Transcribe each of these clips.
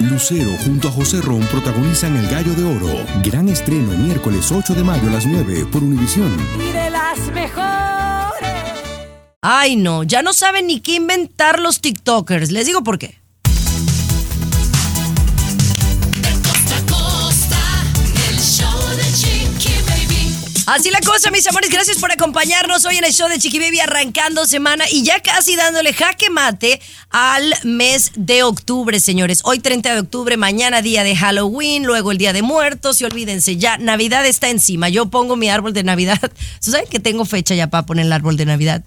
Lucero junto a José Ron protagonizan El Gallo de Oro. Gran estreno miércoles 8 de mayo a las 9 por Univisión. Y de las mejores. Ay, no, ya no saben ni qué inventar los TikTokers. Les digo por qué. Así la cosa, mis amores. Gracias por acompañarnos hoy en el show de Chiqui Baby arrancando semana y ya casi dándole jaque mate al mes de octubre, señores. Hoy 30 de octubre, mañana día de Halloween, luego el día de muertos y olvídense, ya Navidad está encima. Yo pongo mi árbol de Navidad. ¿Saben que tengo fecha ya para poner el árbol de Navidad?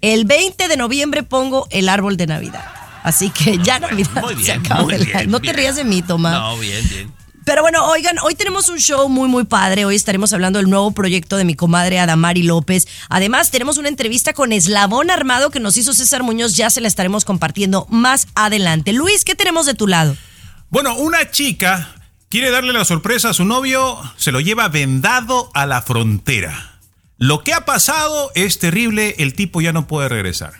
El 20 de noviembre pongo el árbol de Navidad. Así que ya Navidad muy bien, se acaba. muy bien, no te rías de mí, Tomás. No, bien, bien. Pero bueno, oigan, hoy tenemos un show muy, muy padre. Hoy estaremos hablando del nuevo proyecto de mi comadre Adamari López. Además, tenemos una entrevista con Eslabón Armado que nos hizo César Muñoz. Ya se la estaremos compartiendo más adelante. Luis, ¿qué tenemos de tu lado? Bueno, una chica quiere darle la sorpresa a su novio, se lo lleva vendado a la frontera. Lo que ha pasado es terrible, el tipo ya no puede regresar.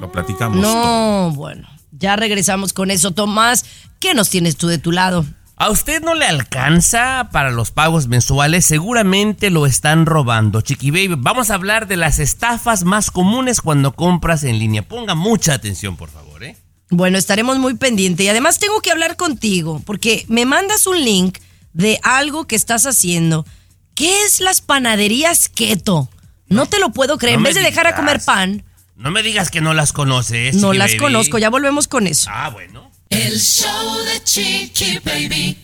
Lo platicamos. todo. No, bueno, ya regresamos con eso. Tomás, ¿qué nos tienes tú de tu lado? ¿A usted no le alcanza para los pagos mensuales? Seguramente lo están robando. Chiqui Baby, vamos a hablar de las estafas más comunes cuando compras en línea. Ponga mucha atención, por favor, ¿eh? Bueno, estaremos muy pendientes. Y además tengo que hablar contigo, porque me mandas un link de algo que estás haciendo. ¿Qué es las panaderías keto? No te lo puedo creer. No en vez de dejar a comer pan, No me digas que no las conoces. no las Baby. conozco. Ya volvemos con eso. Ah, bueno. El show de Chiqui Baby.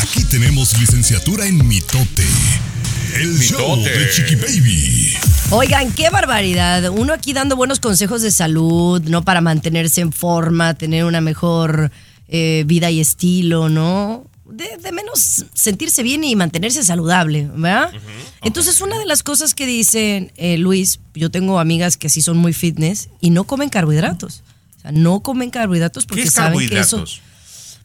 Aquí tenemos licenciatura en mitote. El show de Chiqui Baby. Oigan, qué barbaridad. Uno aquí dando buenos consejos de salud, ¿no? Para mantenerse en forma, tener una mejor eh, vida y estilo, ¿no? De, de menos sentirse bien y mantenerse saludable, ¿verdad? Entonces, una de las cosas que dicen, eh, Luis, yo tengo amigas que sí son muy fitness y no comen carbohidratos. Sea, no comen carbohidratos ¿Qué porque es saben que eso...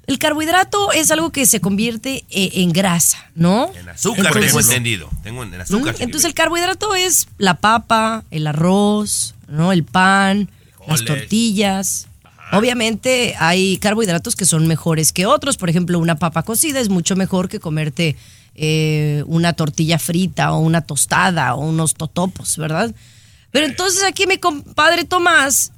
El carbohidrato es algo que se convierte eh, en grasa, ¿no? En azúcar Entonces- tengo entendido. Tengo en azúcar. Mm, Entonces el carbohidrato es la papa, el arroz, ¿no? El pan, las tortillas. Obviamente hay carbohidratos que son mejores que otros. Por ejemplo, una papa cocida es mucho mejor que comerte eh, una tortilla frita o una tostada o unos totopos, ¿verdad? Pero entonces aquí mi compadre Tomás.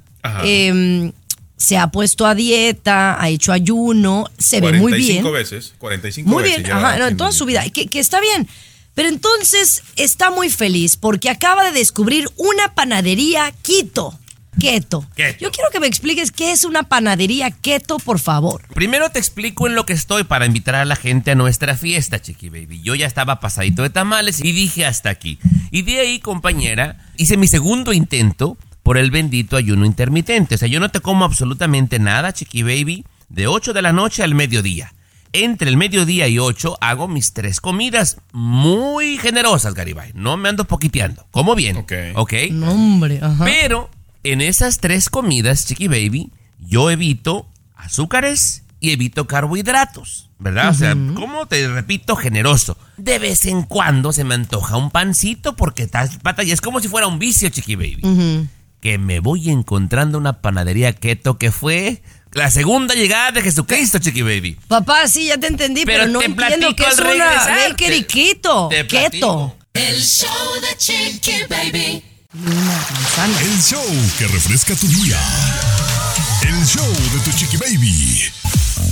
Eh, se ha puesto a dieta, ha hecho ayuno, se ve muy bien. 45 veces. 45 Muy veces bien, ya ajá, no, en toda su vida, que está bien. Pero entonces está muy feliz porque acaba de descubrir una panadería keto. Keto. Keto. Yo quiero que me expliques qué es una panadería keto, por favor. Primero te explico en lo que estoy para invitar a la gente a nuestra fiesta, Chiqui Baby. Yo ya estaba pasadito de tamales y dije hasta aquí. Y de ahí, compañera, hice mi segundo intento por el bendito ayuno intermitente. O sea, yo no te como absolutamente nada, Chiqui Baby, de 8 de la noche al mediodía. Entre el mediodía y 8 hago mis tres comidas muy generosas, Garibay. No me ando poquiteando. Como bien. Ok. ¿Ok? No, hombre, ajá. Pero en esas tres comidas, Chiqui Baby, yo evito azúcares y evito carbohidratos, ¿verdad? O sea, como te repito, generoso. De vez en cuando se me antoja un pancito porque estás pata y es como si fuera un vicio, Chiqui Baby. Que me voy encontrando una panadería keto que fue la segunda llegada de Jesucristo, Chiqui Baby. Papá, sí, ya te entendí, pero, Pero no te entiendo qué es al una regresar. bakery Te- keto. te Keto. platico. El show de Chiqui Baby. Una manzana. El show que refresca tu día. El show de tu Chiqui Baby.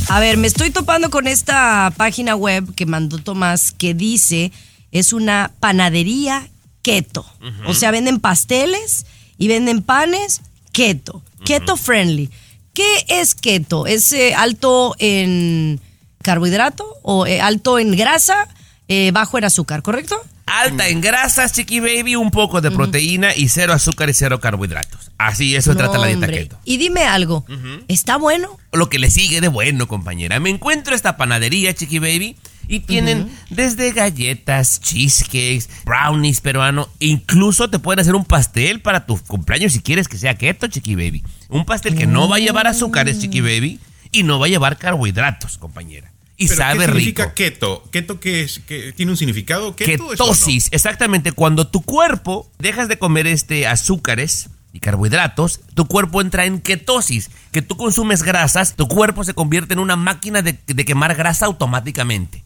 A ver, me estoy topando con esta página web que mandó Tomás que dice es una panadería keto. O sea, venden pasteles y venden panes keto. Keto friendly. ¿Qué es keto? ¿Es eh, alto en carbohidrato o eh, alto en grasa, eh, bajo en azúcar, correcto? Alta en grasas, Chiqui Baby, un poco de proteína y cero azúcar y cero carbohidratos. Así eso trata No, la dieta hombre. keto. Y dime algo, ¿está bueno? Lo que le sigue de bueno, compañera. Me encuentro esta panadería, Chiqui Baby, y tienen desde galletas, cheesecakes, brownies peruano, incluso te pueden hacer un pastel para tu cumpleaños si quieres que sea keto, Chiqui Baby. Un pastel que no va a llevar azúcares, Chiqui Baby, y no va a llevar carbohidratos, compañera. Y ¿Pero sabe ¿Qué rico. significa keto? ¿Keto qué es? ¿Qué- ¿Tiene un significado? ¿Keto no? Ketosis, exactamente. Cuando tu cuerpo dejas de comer este azúcares y y carbohidratos, tu cuerpo entra en ketosis, que tú consumes grasas, tu cuerpo se convierte en una máquina de, de quemar grasa automáticamente.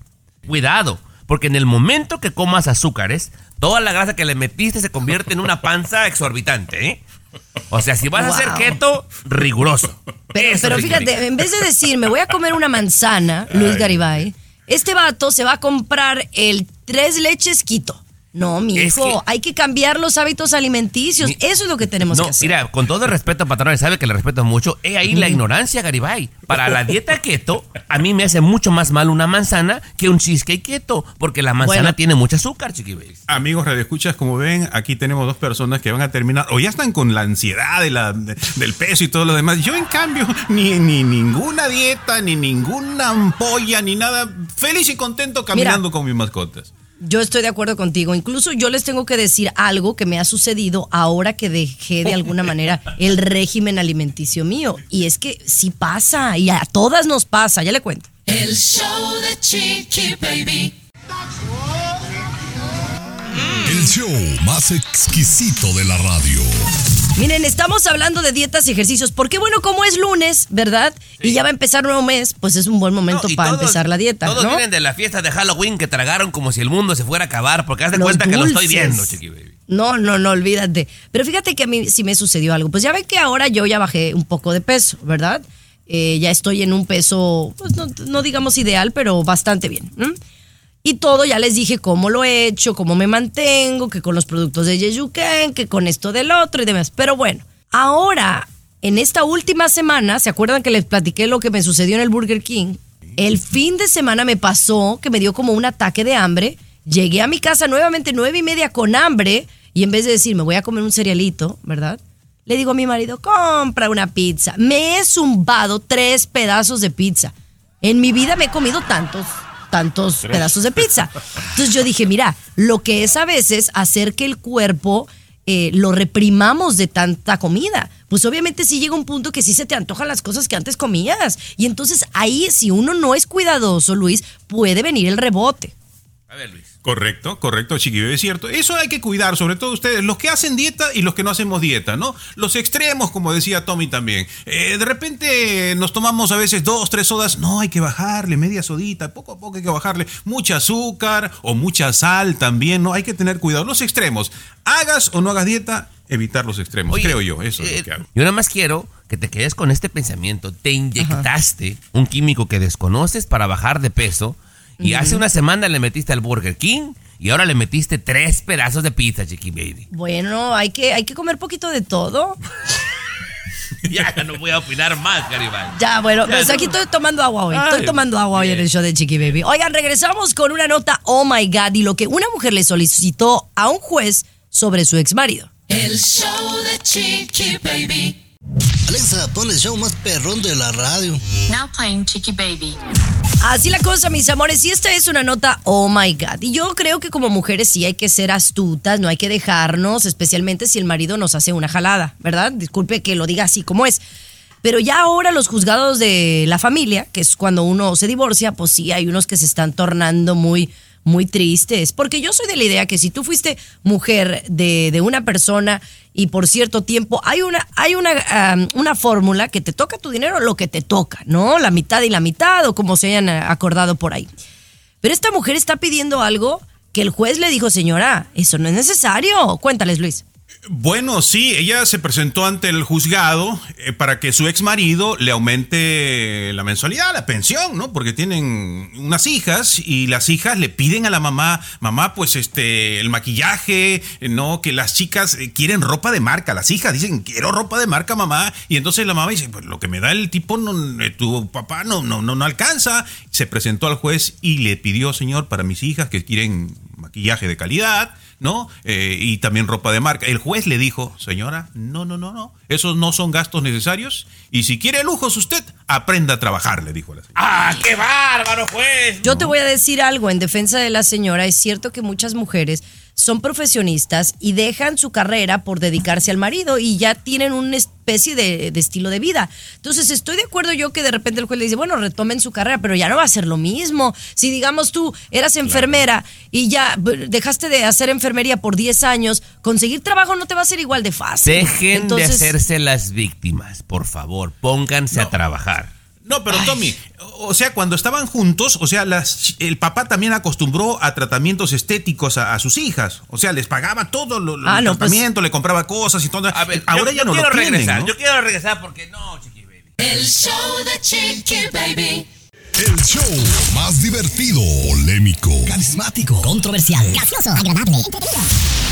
Cuidado, porque en el momento que comas azúcares, toda la grasa que le metiste se convierte en una panza exorbitante, ¿eh? O sea, si vas a hacer keto, riguroso. Pero, Eso pero significa. fíjate, en vez de decir, me voy a comer una manzana, Luis Garibay, este vato se va a comprar el tres leches quito. No, mi Es hijo, que- hay que cambiar los hábitos alimenticios. Mi- Eso es lo que tenemos No, que hacer. mira, con todo el respeto, patrón, sabe que le respeto mucho. He ahí la ignorancia, Garibay. Para la dieta keto, a mí me hace mucho más mal una manzana que un cheesecake keto, porque la manzana Bueno. tiene mucho azúcar, chiquibéis. Amigos radioescuchas, como ven, aquí tenemos dos personas que van a terminar o ya están con la ansiedad de la, de- del peso y todo lo demás. Yo, en cambio, ni, ni ninguna dieta, ni ninguna ampolla, ni nada. Feliz y contento caminando con mis mascotas. Yo estoy de acuerdo contigo. Incluso yo les tengo que decir algo que me ha sucedido ahora que dejé de alguna manera el régimen alimenticio mío. Y es que sí pasa, y a todas nos pasa, ya le cuento. El show de Chiqui Baby. El show más exquisito de la radio. Miren, estamos hablando de dietas y ejercicios, porque bueno, como es lunes, ¿verdad? Y ya va a empezar nuevo mes, pues es un buen momento No, para todos- empezar la dieta, Todos ¿no? vienen de la fiesta de Halloween que tragaron como si el mundo se fuera a acabar, porque haz de cuenta que lo estoy viendo, chiquibéis. No, no, no, olvídate. Pero fíjate que a mí sí me sucedió algo. Pues ya ven que ahora yo ya bajé un poco de peso, ¿verdad? Eh, ya estoy en un peso, pues no, no digamos ideal, pero bastante bien. ¿m? Y todo, ya les dije cómo lo he hecho, cómo me mantengo, que con los productos de Yeyuken, que con esto del otro y demás. Pero bueno, ahora, en esta última semana, ¿se acuerdan que les platiqué lo que me sucedió en el Burger King? El fin de semana me pasó que me dio como un ataque de hambre. Llegué a mi casa nuevamente nueve y media con hambre y en vez de decir me voy a comer un cerealito, ¿verdad? Le digo a mi marido, compra una pizza. Me he zumbado tres pedazos de pizza. En mi vida me he comido tantos, tantos pedazos de pizza. Entonces yo dije, mira, lo que es a veces hacer que el cuerpo eh, lo reprimamos de tanta comida. Pues obviamente sí llega un punto que sí se te antojan las cosas que antes comías. Y entonces ahí, si uno no es cuidadoso, Luis, puede venir el rebote. A ver, Luis. Correcto, correcto, chiquillo, es cierto. Eso hay que cuidar, sobre todo ustedes, los que hacen dieta y los que no hacemos dieta, ¿no? Los extremos, como decía Tommy también. Eh, de repente nos tomamos a veces dos, tres sodas. No, hay que bajarle media sodita, poco a poco hay que bajarle mucha azúcar o mucha sal también, ¿no? Hay que tener cuidado. Los extremos, hagas o no hagas dieta, evitar los extremos, Oye, creo yo, eso es eh, lo que hago. Yo nada más quiero que te quedes con este pensamiento. Te inyectaste un químico que desconoces para bajar de peso y hace una semana le metiste al Burger King y ahora le metiste tres pedazos de pizza, Chiqui Baby. Bueno, hay que, hay que comer poquito de todo. ya no voy a opinar más, Garibay. Ya, bueno, Ya, pues no. aquí estoy tomando agua hoy. Estoy Ay, tomando agua hoy en el show de Chiqui Baby. Oigan, regresamos con una nota, oh my God, y lo que una mujer le solicitó a un juez sobre su ex marido. El show de Chiqui Baby. Alexa, pon el show más perrón de la radio. Now playing Chicky Baby. Así la cosa, mis amores, y esta es una nota, oh my God. Y yo creo que como mujeres sí hay que ser astutas, no hay que dejarnos, especialmente si el marido nos hace una jalada, ¿verdad? Disculpe que lo diga así como es. Pero ya ahora los juzgados de la familia, que es cuando uno se divorcia, pues sí, hay unos que se están tornando muy, muy tristes. Porque yo soy de la idea que si tú fuiste mujer de, de una persona y por cierto tiempo, hay una, hay una, una fórmula que te toca tu dinero lo que te toca, ¿no? La mitad y la mitad o como se hayan acordado por ahí. Pero esta mujer está pidiendo algo que el juez le dijo, señora, eso no es necesario. Cuéntales, Luis. Bueno, sí, ella se presentó ante el juzgado eh, para que su ex marido le aumente la mensualidad, la pensión, ¿no? Porque tienen unas hijas y las hijas le piden a la mamá, mamá, pues este, el maquillaje, eh, ¿no? Que las chicas eh, quieren ropa de marca, las hijas dicen, quiero ropa de marca, mamá. Y entonces la mamá dice, pues lo que me da el tipo, no, tu papá no, no, no, no alcanza. Se presentó al juez y le pidió, señor, para mis hijas que quieren maquillaje de calidad. ¿No? Eh, y también ropa de marca. El juez le dijo, señora, no, no, no, no, esos no son gastos necesarios y si quiere lujos usted, aprenda a trabajar, le dijo la señora. ¡Ah, qué bárbaro, juez! Yo te voy a decir algo en defensa de la señora. Es cierto que muchas mujeres son profesionistas y dejan su carrera por dedicarse al marido y ya tienen un, est- especie de, de estilo de vida. Entonces, estoy de acuerdo yo que de repente el juez le dice, bueno, retomen su carrera, pero ya no va a ser lo mismo. Si digamos tú eras enfermera y ya dejaste de hacer enfermería por 10 años, conseguir trabajo no te va a ser igual de fácil. Dejen Entonces, de hacerse las víctimas, por favor. Pónganse a trabajar. No, pero Tommy, o sea, cuando estaban juntos, o sea, las, el papá también acostumbró a tratamientos estéticos a, a sus hijas. O sea, les pagaba todo lo, lo- Ah, el no, pues- tratamiento, le compraba cosas y todo. A ver, Ahora yo, ya yo no quiero lo tienen, regresar. ¿no? Yo quiero regresar porque no, chiqui baby. El show de Chiqui Baby. El show más divertido, polémico, Carismático, controversial, gracioso, agradable,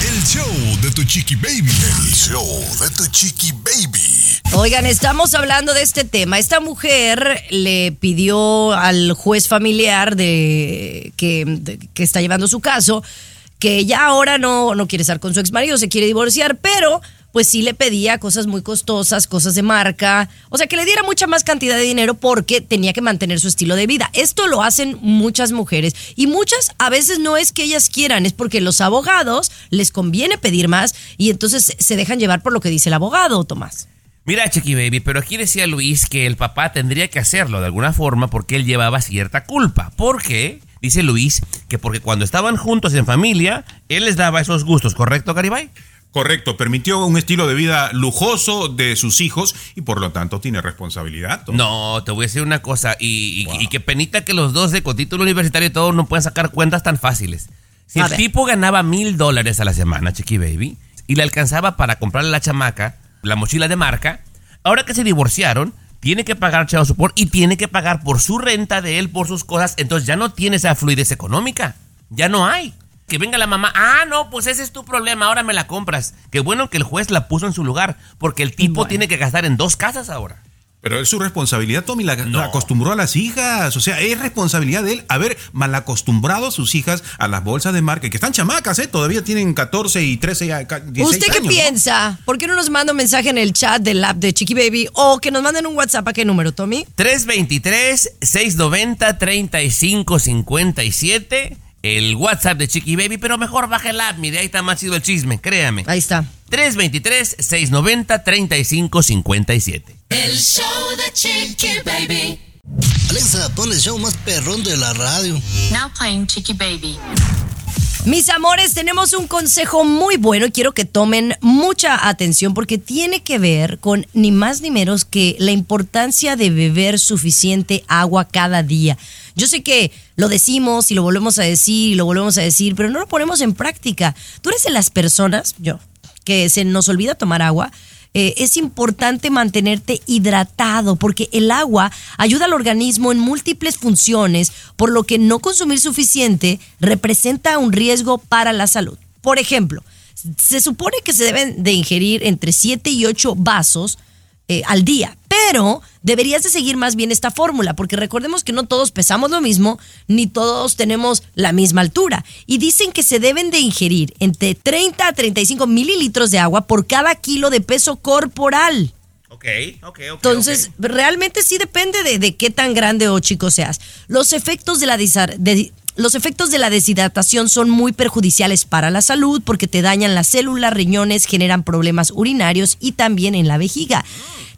el show de tu chiqui baby. El show de tu chiqui baby. Oigan, estamos hablando de este tema. Esta mujer le pidió al juez familiar de que, de- que está llevando su caso que ya ahora no, no quiere estar con su ex marido, se quiere divorciar, pero pues sí le pedía cosas muy costosas, cosas de marca, o sea, que le diera mucha más cantidad de dinero porque tenía que mantener su estilo de vida. Esto lo hacen muchas mujeres y muchas a veces no es que ellas quieran, es porque los abogados les conviene pedir más y entonces se dejan llevar por lo que dice el abogado, Tomás. Mira, Chiqui Baby, pero aquí decía Luis que el papá tendría que hacerlo de alguna forma porque él llevaba cierta culpa. ¿Por qué? Dice Luis que porque cuando estaban juntos en familia, él les daba esos gustos, ¿correcto, Garibay? Correcto, permitió un estilo de vida lujoso de sus hijos y por lo tanto tiene responsabilidad. No, te voy a decir una cosa, y, y- y qué penita que los dos de con título universitario y todo no puedan sacar cuentas tan fáciles. Si A el ver. tipo ganaba mil dólares a la semana, Chiqui Baby, y le alcanzaba para comprarle a la chamaca la mochila de marca, ahora que se divorciaron, tiene que pagar chavo support y tiene que pagar por su renta de él, por sus cosas, entonces ya no tiene esa fluidez económica, ya no hay. Que venga la mamá, ah, no, pues ese es tu problema, ahora me la compras. Qué bueno que el juez la puso en su lugar, porque el tipo Bueno. tiene que gastar en dos casas ahora. Pero es su responsabilidad, Tommy, la, No. la acostumbró a las hijas. O sea, es responsabilidad de él haber malacostumbrado a sus hijas a las bolsas de marca, que están chamacas, ¿eh? Todavía tienen 14 y 13, a- ca- 16 ¿Usted qué años, ¿no? piensa? ¿Por qué no nos manda un mensaje en el chat del app de Chiqui Baby o que nos manden un WhatsApp a qué número, Tommy? 323-690-3557. El WhatsApp de Chiqui Baby, pero mejor baje el app, mire, ahí está más chido el chisme, créame. Ahí está. 323-690-3557. El show de Chiqui Baby. Alexa, pon el show más perrón de la radio. Now playing Chicky Baby. Mis amores, tenemos un consejo muy bueno y quiero que tomen mucha atención porque tiene que ver con ni más ni menos que la importancia de beber suficiente agua cada día. Yo sé que lo decimos y lo volvemos a decir y lo volvemos a decir, pero no lo ponemos en práctica. Tú eres de las personas, yo, que se nos olvida tomar agua. Eh, es importante mantenerte hidratado porque el agua ayuda al organismo en múltiples funciones, por lo que no consumir suficiente representa un riesgo para la salud. Por ejemplo, se supone que se deben de ingerir entre 7 y 8 vasos eh, al día. Pero deberías de seguir más bien esta fórmula, porque recordemos que no todos pesamos lo mismo, ni todos tenemos la misma altura. Y dicen que se deben de ingerir entre 30 a 35 mililitros de agua por cada kilo de peso corporal. Ok, ok, ok. Entonces, realmente sí depende de, de qué tan grande o chico seas. Los efectos de la de- los efectos de la deshidratación son muy perjudiciales para la salud porque te dañan las células, riñones, generan problemas urinarios y también en la vejiga.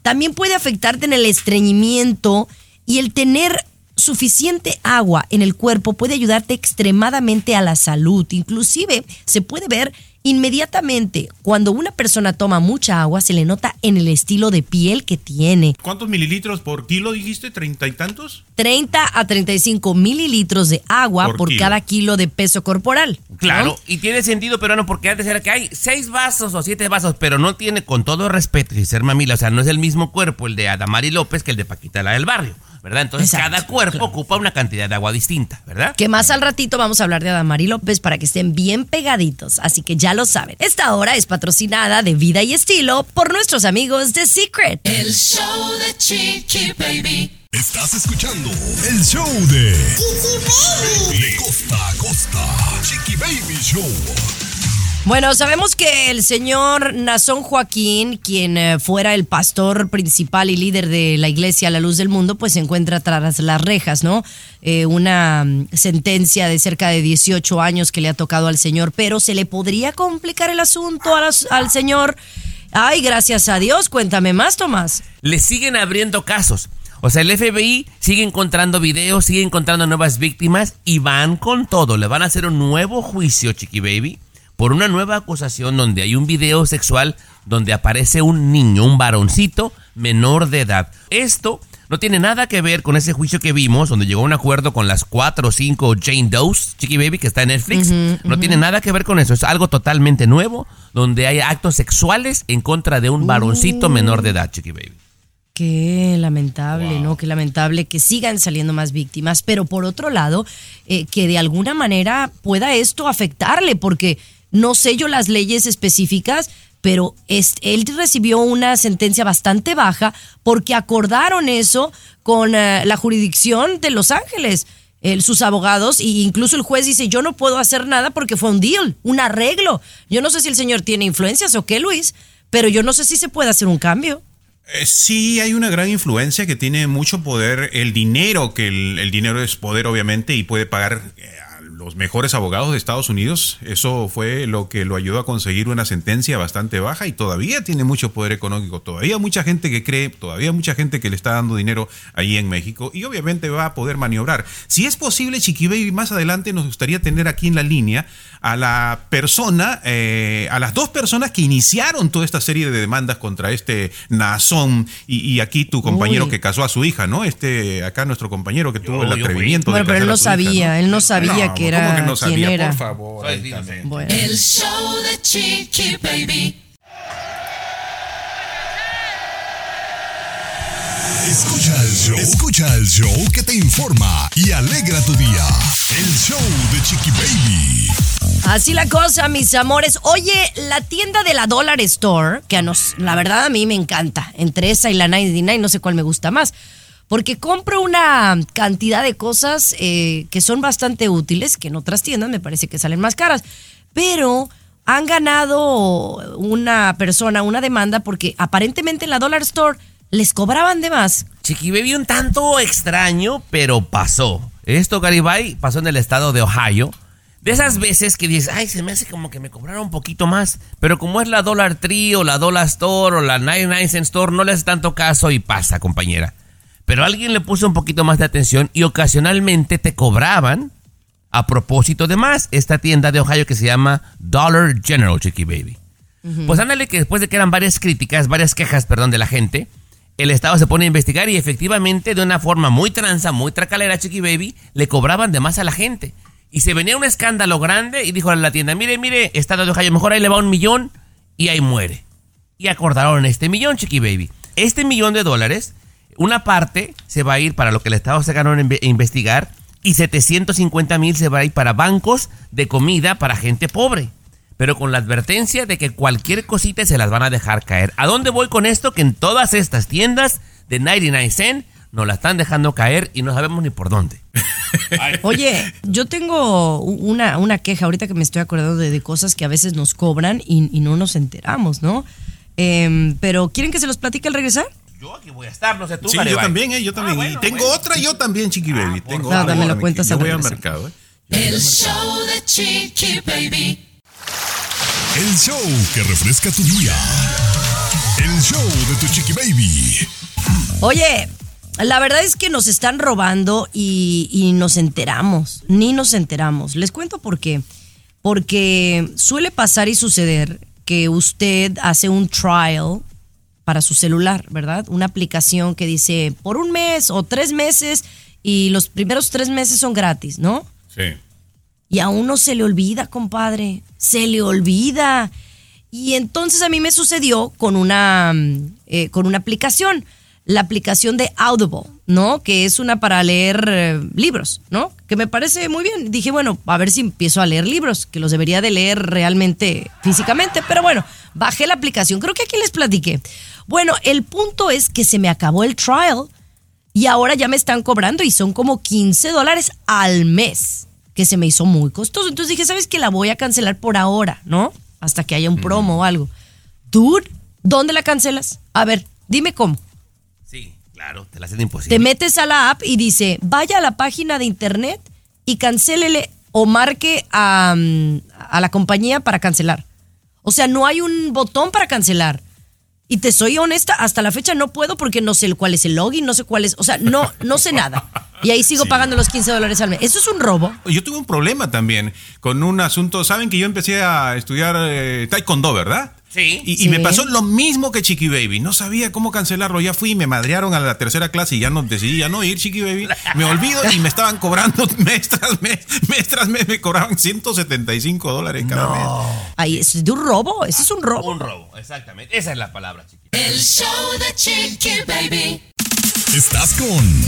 También puede afectarte en el estreñimiento y el tener suficiente agua en el cuerpo puede ayudarte extremadamente a la salud. Inclusive se puede ver inmediatamente cuando una persona toma mucha agua se le nota en el estilo de piel que tiene. ¿Cuántos mililitros por kilo dijiste? ¿Treinta y tantos? 30 a 35 mililitros de agua por, Por kilo. cada kilo de peso corporal. ¿no? Claro, y tiene sentido, pero no, porque antes era que hay seis vasos o siete vasos, pero no tiene, con todo respeto y ser mamila, o sea, no es el mismo cuerpo el de Adamari López que el de Paquita la del barrio, ¿verdad? Entonces Exacto, cada cuerpo claro. ocupa una cantidad de agua distinta, ¿verdad? Que más al ratito vamos a hablar de Adamari López para que estén bien pegaditos. Así que ya lo saben. Esta hora es patrocinada de vida y estilo por nuestros amigos de Secret. El show de Chiqui Baby. Estás escuchando el show de Chiqui Baby. De costa a costa. Chiqui Baby Show. Bueno, sabemos que el señor Nazón Joaquín, quien eh, fuera el pastor principal y líder de la iglesia a la luz del mundo, pues se encuentra tras las rejas, ¿no? Eh, una mm, sentencia de cerca de 18 años que le ha tocado al señor, pero se le podría complicar el asunto al señor. Ay, gracias a Dios. Cuéntame más, Tomás. Le siguen abriendo casos. O sea, el FBI sigue encontrando videos, sigue encontrando nuevas víctimas y van con todo. Le van a hacer un nuevo juicio, Chiqui Baby, por una nueva acusación donde hay un video sexual donde aparece un niño, un varoncito menor de edad. Esto no tiene nada que ver con ese juicio que vimos, donde llegó a un acuerdo con las cuatro o cinco Jane Doe's, Chiqui Baby, que está en Netflix. No tiene nada que ver con eso. Es algo totalmente nuevo, donde hay actos sexuales en contra de un varoncito menor de edad, Chiqui Baby. Qué lamentable, ¿no? Qué lamentable que sigan saliendo más víctimas, pero por otro lado, eh, que de alguna manera pueda esto afectarle, porque no sé yo las leyes específicas, pero es- él recibió una sentencia bastante baja porque acordaron eso con eh, la jurisdicción de Los Ángeles. Sus abogados e incluso el juez dice yo no puedo hacer nada porque fue un deal, un arreglo. Yo no sé si el señor tiene influencias o qué, Luis, pero yo no sé si se puede hacer un cambio. Eh, Sí, hay una gran influencia que tiene mucho poder. El dinero, que el, dinero es poder, obviamente, y puede pagar eh, a los mejores abogados de Estados Unidos. Eso fue lo que lo ayudó a conseguir una sentencia bastante baja y todavía tiene mucho poder económico. Todavía mucha gente que cree, todavía mucha gente que le está dando dinero ahí en México y obviamente va a poder maniobrar. Si es posible, Chiqui Baby, más adelante nos gustaría tener aquí en la línea a la persona, eh, a las dos personas que iniciaron toda esta serie de demandas contra este Nazón y, y aquí tu compañero Uy. que casó a su hija, ¿no? Este, acá nuestro compañero que tuvo el yo fui. atrevimiento Bueno, de pero él no hija, sabía, él no sabía No, que ¿cómo era que no quién sabía? era. Por favor. Bueno. El show de Chiqui Baby. Escucha el show. Escucha el show que te informa y alegra tu día. El show de Chiqui Baby. Así la cosa, mis amores. Oye, la tienda de la Dollar Store, que a nos, la verdad a mí me encanta. Entre esa y la 99, no sé cuál me gusta más. Porque compro una cantidad de cosas eh, que son bastante útiles, que en otras tiendas me parece que salen más caras. Pero han ganado una persona una demanda porque aparentemente en la Dollar Store les cobraban de más. Chiqui Baby un tanto extraño, pero pasó. Esto, Garibay, pasó en el estado de Ohio. De esas veces que dices, ay, se me hace como que me cobraron un poquito más. Pero como es la Dollar Tree o la Dollar Store o la 99 Cent Store, no le hace tanto caso y pasa, compañera. Pero alguien le puso un poquito más de atención y ocasionalmente te cobraban a propósito de más. Esta tienda de Ohio que se llama Dollar General, Chiqui Baby. Pues ándale que después de que eran varias críticas, varias quejas, perdón, de la gente, el Estado se pone a investigar y efectivamente de una forma muy tranza, muy tracalera, Chiqui Baby, le cobraban de más a la gente. Y se venía un escándalo grande y dijo a la tienda, mire, mire, Estado de Ohio, mejor ahí le va un millón y ahí muere. Y acordaron este millón, Chiqui Baby. Este millón de dólares, una parte se va a ir para lo que el Estado se ganó en inve- investigar y 750 mil se va a ir para bancos de comida para gente pobre. Pero con la advertencia de que cualquier cosita se las van a dejar caer. ¿A dónde voy con esto? Que en todas estas tiendas de 99 cent nos la están dejando caer y no sabemos ni por dónde. Oye, yo tengo una, una queja ahorita que me estoy acordando de, de cosas que a veces nos cobran y, y no nos enteramos, ¿no? Em, pero ¿quieren que se los platique al regresar? Yo aquí voy a estar, no sé tú, Sí, yo también, eh, yo también. Ah, bueno, y tengo bueno. otra, yo también, Chiqui Baby. Tengo otra, me lo también, cuentas Yo al voy al mercado, ¿eh? El show de Chiqui Baby. El show que refresca tu día. El show de tu Chiqui Baby. Oye, la verdad es que nos están robando y, y nos enteramos, ni nos enteramos. Les cuento por qué. Porque suele pasar y suceder que usted hace un trial para su celular, ¿verdad? Una aplicación que dice por un mes o tres meses y los primeros tres meses son gratis, ¿no? Sí. Y a uno se le olvida, compadre. Se le olvida. Y entonces a mí me sucedió con una, mm, eh, con una aplicación. La aplicación de Audible, ¿no? Que es una para leer eh, libros, ¿no? Que me parece muy bien. Dije, bueno, a ver si empiezo a leer libros, que los debería de leer realmente físicamente. Pero bueno, bajé la aplicación. Creo que aquí les platiqué. Bueno, el punto es que se me acabó el trial y ahora ya me están cobrando y son como 15 dólares al mes, que se me hizo muy costoso. Entonces dije, ¿sabes qué? La voy a cancelar por ahora, ¿no? Hasta que haya un promo o algo. Dude, ¿dónde la cancelas? A ver, dime cómo. Sí, claro, te la hacen imposible. Te metes a la app y dice, vaya a la página de internet y cancélele o marque a, mm, a la compañía para cancelar. O sea, no hay un botón para cancelar. Y te soy honesta, hasta la fecha no puedo porque no sé cuál es el login, no sé cuál es, o sea, no, no sé nada. Y ahí sigo Sí. pagando los 15 dólares al mes. Eso es un robo. Yo tuve un problema también con un asunto. Saben que yo empecé a estudiar eh, taekwondo, ¿verdad? Sí. Y, y Sí. me pasó lo mismo que Chiqui Baby. No sabía cómo cancelarlo. Ya fui y me madrearon a la tercera clase y ya no decidí ya no ir, Chiqui Baby. Me olvido y me estaban cobrando mes tras mes. Mes tras mes me cobraban 175 dólares cada mes. Ahí es de un robo, eso es un robo. Un robo, exactamente. Esa es la palabra, chiqui. El show de Chiqui Baby. Estás con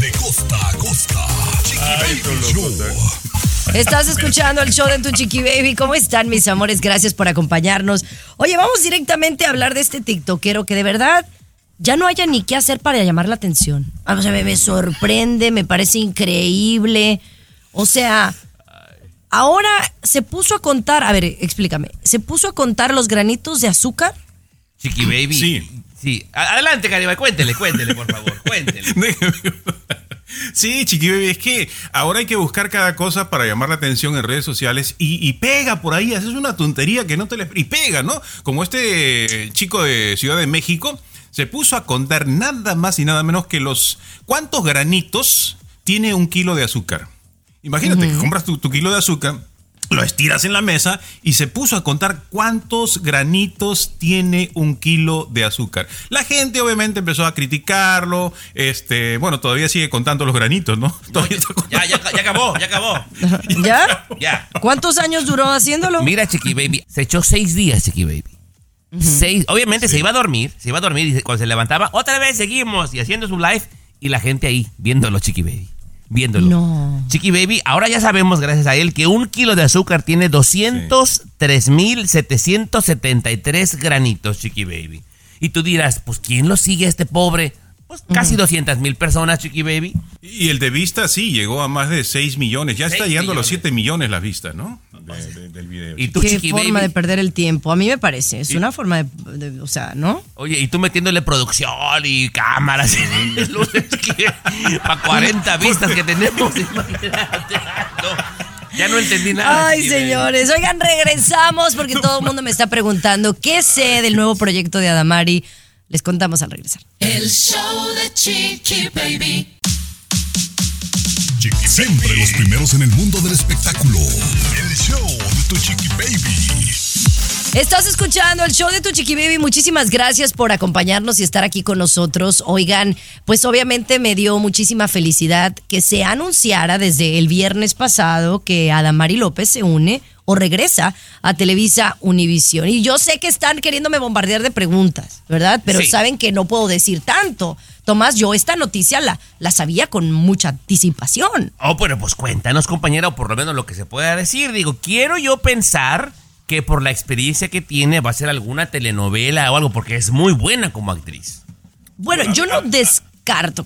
De costa a costa. Chiqui Baby Show. Estás escuchando el show de tu chiqui baby. ¿Cómo están, mis amores? Gracias por acompañarnos. Oye, vamos directamente a hablar de este TikTokero que de verdad ya no haya ni qué hacer para llamar la atención. O sea, me, me sorprende, me parece increíble. O sea, ahora se puso a contar, a ver, explícame, se puso a contar los granitos de azúcar. Chiqui Baby. Sí. Sí. Adelante, Garibay, cuéntele, cuéntele, por favor, cuéntele. Sí, Chiqui Baby, es que ahora hay que buscar cada cosa para llamar la atención en redes sociales y, y pega por ahí, haces una tontería que no te le... Y pega, ¿no? Como este chico de Ciudad de México se puso a contar nada más y nada menos que los... ¿Cuántos granitos tiene un kilo de azúcar? Imagínate que compras tu, tu kilo de azúcar, lo estiras en la mesa y se puso a contar cuántos granitos tiene un kilo de azúcar. La gente obviamente empezó a criticarlo, este, bueno, todavía sigue contando los granitos, ¿no? Ya, ya, ya acabó, ya acabó. ¿Ya? Ya. ¿Cuántos años duró haciéndolo? Mira, Chiqui Baby, se echó seis días, Chiqui Baby. Seis. Obviamente se iba a dormir, se iba a dormir y cuando se levantaba, otra vez seguimos y haciendo su live y la gente ahí viéndolo, Chiqui Baby. Viéndolo. No. Chiqui Baby, ahora ya sabemos, gracias a él, que un kilo de azúcar tiene 203.773 granitos, Chiqui Baby. Y tú dirás, pues, ¿quién lo sigue a este pobre? Pues casi 200 mil personas, Chiqui Baby. Y el de vista sí, llegó a más de 6 millones, ya está llegando a los millones. 7 millones las vistas, ¿no? De- de- del video. Y tú, Qué Chiqui forma Baby. de perder el tiempo. A mí me parece. Es una forma de, de- o sea, ¿no? Oye, y tú metiéndole producción y cámaras y luces para 40 vistas que tenemos. imagínate. No, ya no entendí nada. Ay, señores. Oigan, regresamos porque todo el mundo me está preguntando qué sé del nuevo proyecto de Adamari. Les contamos al regresar. El show de Chiqui Baby. Chiqui Siempre los primeros en el mundo del espectáculo. El show de tu Chiqui Baby. Estás escuchando el show de tu Chiqui Baby. Muchísimas gracias por acompañarnos y estar aquí con nosotros. Oigan, pues obviamente me dio muchísima felicidad que se anunciara desde el viernes pasado que Adamari López se une o regresa a Televisa Univisión. Y yo sé que están queriéndome bombardear de preguntas, ¿verdad? Pero Sí. saben que no puedo decir tanto. Tomás, yo esta noticia la, la sabía con mucha anticipación. Oh, pero pues cuéntanos, compañera, o por lo menos lo que se pueda decir. Digo, quiero yo pensar que por la experiencia que tiene va a ser alguna telenovela o algo, porque es muy buena como actriz. Bueno, yo no descarto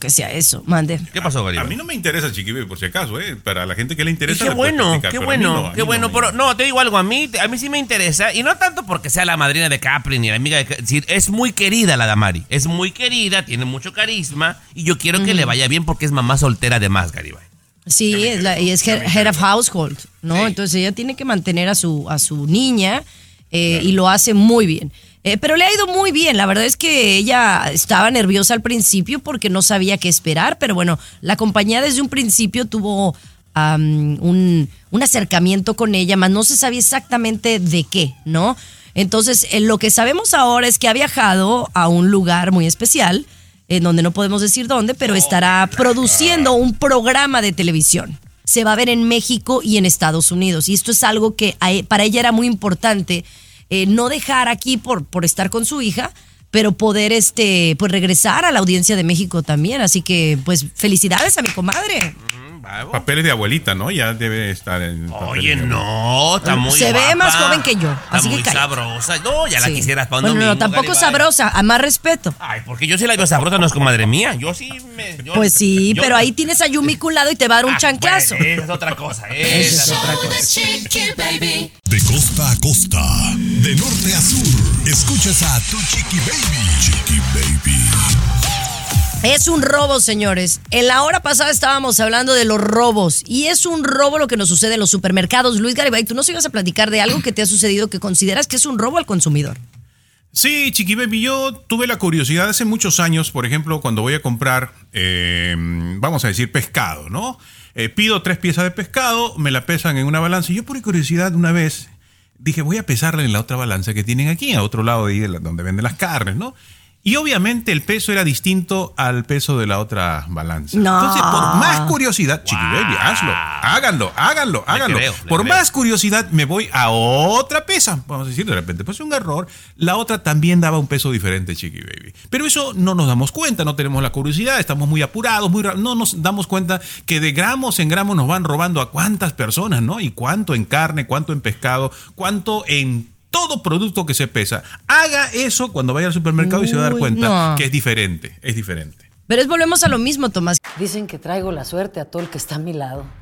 que sea eso, mande. ¿Qué pasó, Gary? A mí no me interesa Chiqui Baby, por si acaso, ¿eh? Para la gente que le Y interesa. qué bueno, qué bueno, no, qué no bueno. me- pero no, te digo algo, a mí, a mí sí me interesa. Y no tanto porque sea la madrina de Capri ni la amiga de Es muy querida la Damari. Es muy querida, tiene mucho carisma. Y yo quiero que le vaya bien porque es mamá soltera de más, Garibay. Sí, es la- y es head, head of household, ¿no? Entonces ella tiene que mantener a su, a su niña eh, y lo hace muy bien. Eh, pero le ha ido muy bien. La verdad es que ella estaba nerviosa al principio porque no sabía qué esperar, pero bueno, la compañía desde un principio tuvo un, un acercamiento con ella, más no se sabía exactamente de qué, ¿no? Entonces, eh, lo que sabemos ahora es que ha viajado a un lugar muy especial, en donde no podemos decir dónde, pero estará produciendo un programa de televisión. Se va a ver en México y en Estados Unidos. Y esto es algo que e- para ella era muy importante, eh, no dejar aquí por, por estar con su hija, pero poder este, pues regresar a la audiencia de México también. Así que, pues, felicidades a mi comadre. Papeles de abuelita, ¿no? Ya debe estar en. Oye, no, está muy Se ve más joven que yo, Está así que muy sabrosa. No, ya la Sí. quisieras para un Bueno, no, tampoco Garibay. sabrosa, a más respeto. Ay, porque yo sí la veo sabrosa, no es comadre mía. Yo sí me. yo- Pues sí, yo- pero ahí tienes a Yumi culado y te va a dar un Ah, chanclazo. bueno, esa es otra cosa. Esa es otra cosa. de Chiqui Baby. De costa a costa. De norte a sur. Escuchas a tu Chiqui Baby. Chiqui Baby. Es un robo, señores. En la hora pasada estábamos hablando de los robos y es un robo lo que nos sucede en los supermercados. Luis Garibay, tú nos ibas a platicar de algo que te ha sucedido que consideras que es un robo al consumidor. Sí, Chiqui yo tuve la curiosidad hace muchos años, por ejemplo, cuando voy a comprar, eh, vamos a decir, pescado, ¿no? Eh, pido tres piezas de pescado, me la pesan en una balanza y yo por curiosidad una vez dije, voy a pesarla en la otra balanza que tienen aquí, a otro lado de ahí donde venden las carnes, ¿no? Y obviamente el peso era distinto al peso de la otra balanza. No. Entonces, por más curiosidad, Chiqui Baby, hazlo, háganlo, háganlo, háganlo. creo, por creo. más curiosidad, me voy a otra pesa. Vamos a decir, de repente, pues un error. La otra también daba un peso diferente, Chiqui Baby. Pero eso no nos damos cuenta, no tenemos la curiosidad, estamos muy apurados, muy no nos damos cuenta que de gramos en gramos nos van robando a cuántas personas, ¿no? Y cuánto en carne, cuánto en pescado, cuánto en todo producto que se pesa. Haga eso cuando vaya al supermercado y se va a dar cuenta no. que es diferente, es diferente. Pero es volvemos a lo mismo, Tomás. Dicen que traigo la suerte a todo el que está a mi lado.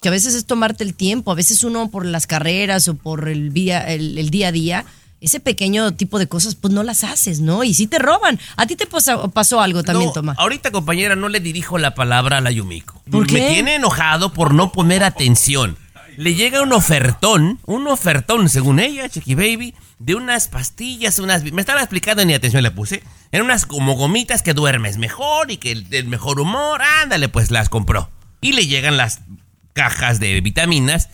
Que a veces es tomarte el tiempo, a veces uno por las carreras o por el día, el, el día a día, ese pequeño tipo de cosas, pues no las haces, ¿no? Y sí te roban. A ti te pasó, pasó algo también, No, Tomás. Ahorita, compañera, no le dirijo la palabra a la Yumiko. ¿Por qué? Me tiene enojado por no poner atención. Le llega un ofertón, un ofertón, según ella, Chiqui Baby, de unas pastillas, unas... Me estaba explicando, ni atención le puse. Eran unas como gomitas que duermes mejor y que el, el mejor humor. Ándale, pues las compró. Y le llegan las cajas de vitaminas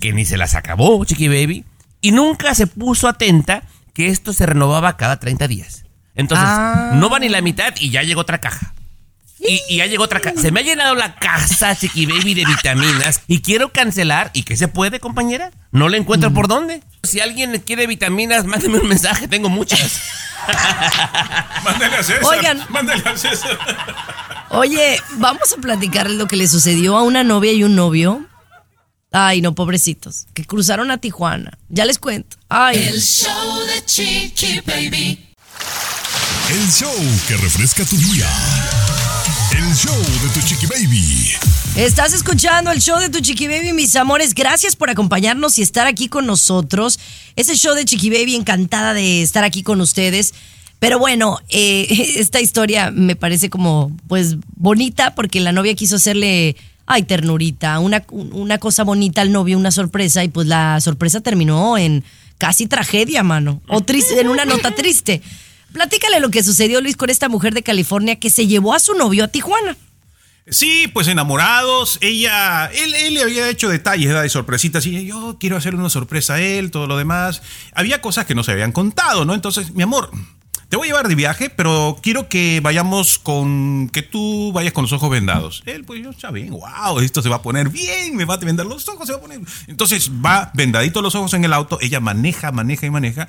que ni se las acabó, Chiqui Baby. Y nunca se puso atenta que esto se renovaba cada 30 días. Entonces, Ah. no va ni la mitad y ya llegó otra caja. Y, y ya llegó otra caja. Se me ha llenado la casa, Chiqui Baby, de vitaminas. Y quiero cancelar. ¿Y qué se puede, compañera? No le encuentro por dónde. Si alguien quiere vitaminas, mándeme un mensaje. Tengo muchas. Mándale a César. Oigan. Mándale a César. Oye, vamos a platicar lo que le sucedió a una novia y un novio. Ay, no, pobrecitos, que cruzaron a Tijuana. Ya les cuento. Ay, El show de Chiqui Baby. El show que refresca tu día. El show de tu chiqui baby. Estás escuchando el show de tu Chiqui Baby, mis amores. Gracias por acompañarnos y estar aquí con nosotros. Es el show de Chiqui Baby, encantada de estar aquí con ustedes. Pero bueno, eh, esta historia me parece como, pues, bonita porque la novia quiso hacerle, ay, ternurita, una, una cosa bonita al novio, una sorpresa, y pues la sorpresa terminó en casi tragedia, mano. O triste, en una nota triste. Platícale lo que sucedió, Luis, con esta mujer de California que se llevó a su novio a Tijuana. Sí, pues enamorados. Ella, él, le había hecho detalles, ¿verdad? de sorpresitas. Y yo quiero hacerle una sorpresa a él, todo lo demás. Había cosas que no se habían contado, ¿no? Entonces, mi amor, te voy a llevar de viaje, pero quiero que vayamos con. que tú vayas con los ojos vendados. Él, pues yo, está bien, wow, esto se va a poner bien, me va a vendar los ojos, se va a poner. Entonces va vendadito los ojos en el auto, ella maneja, maneja y maneja.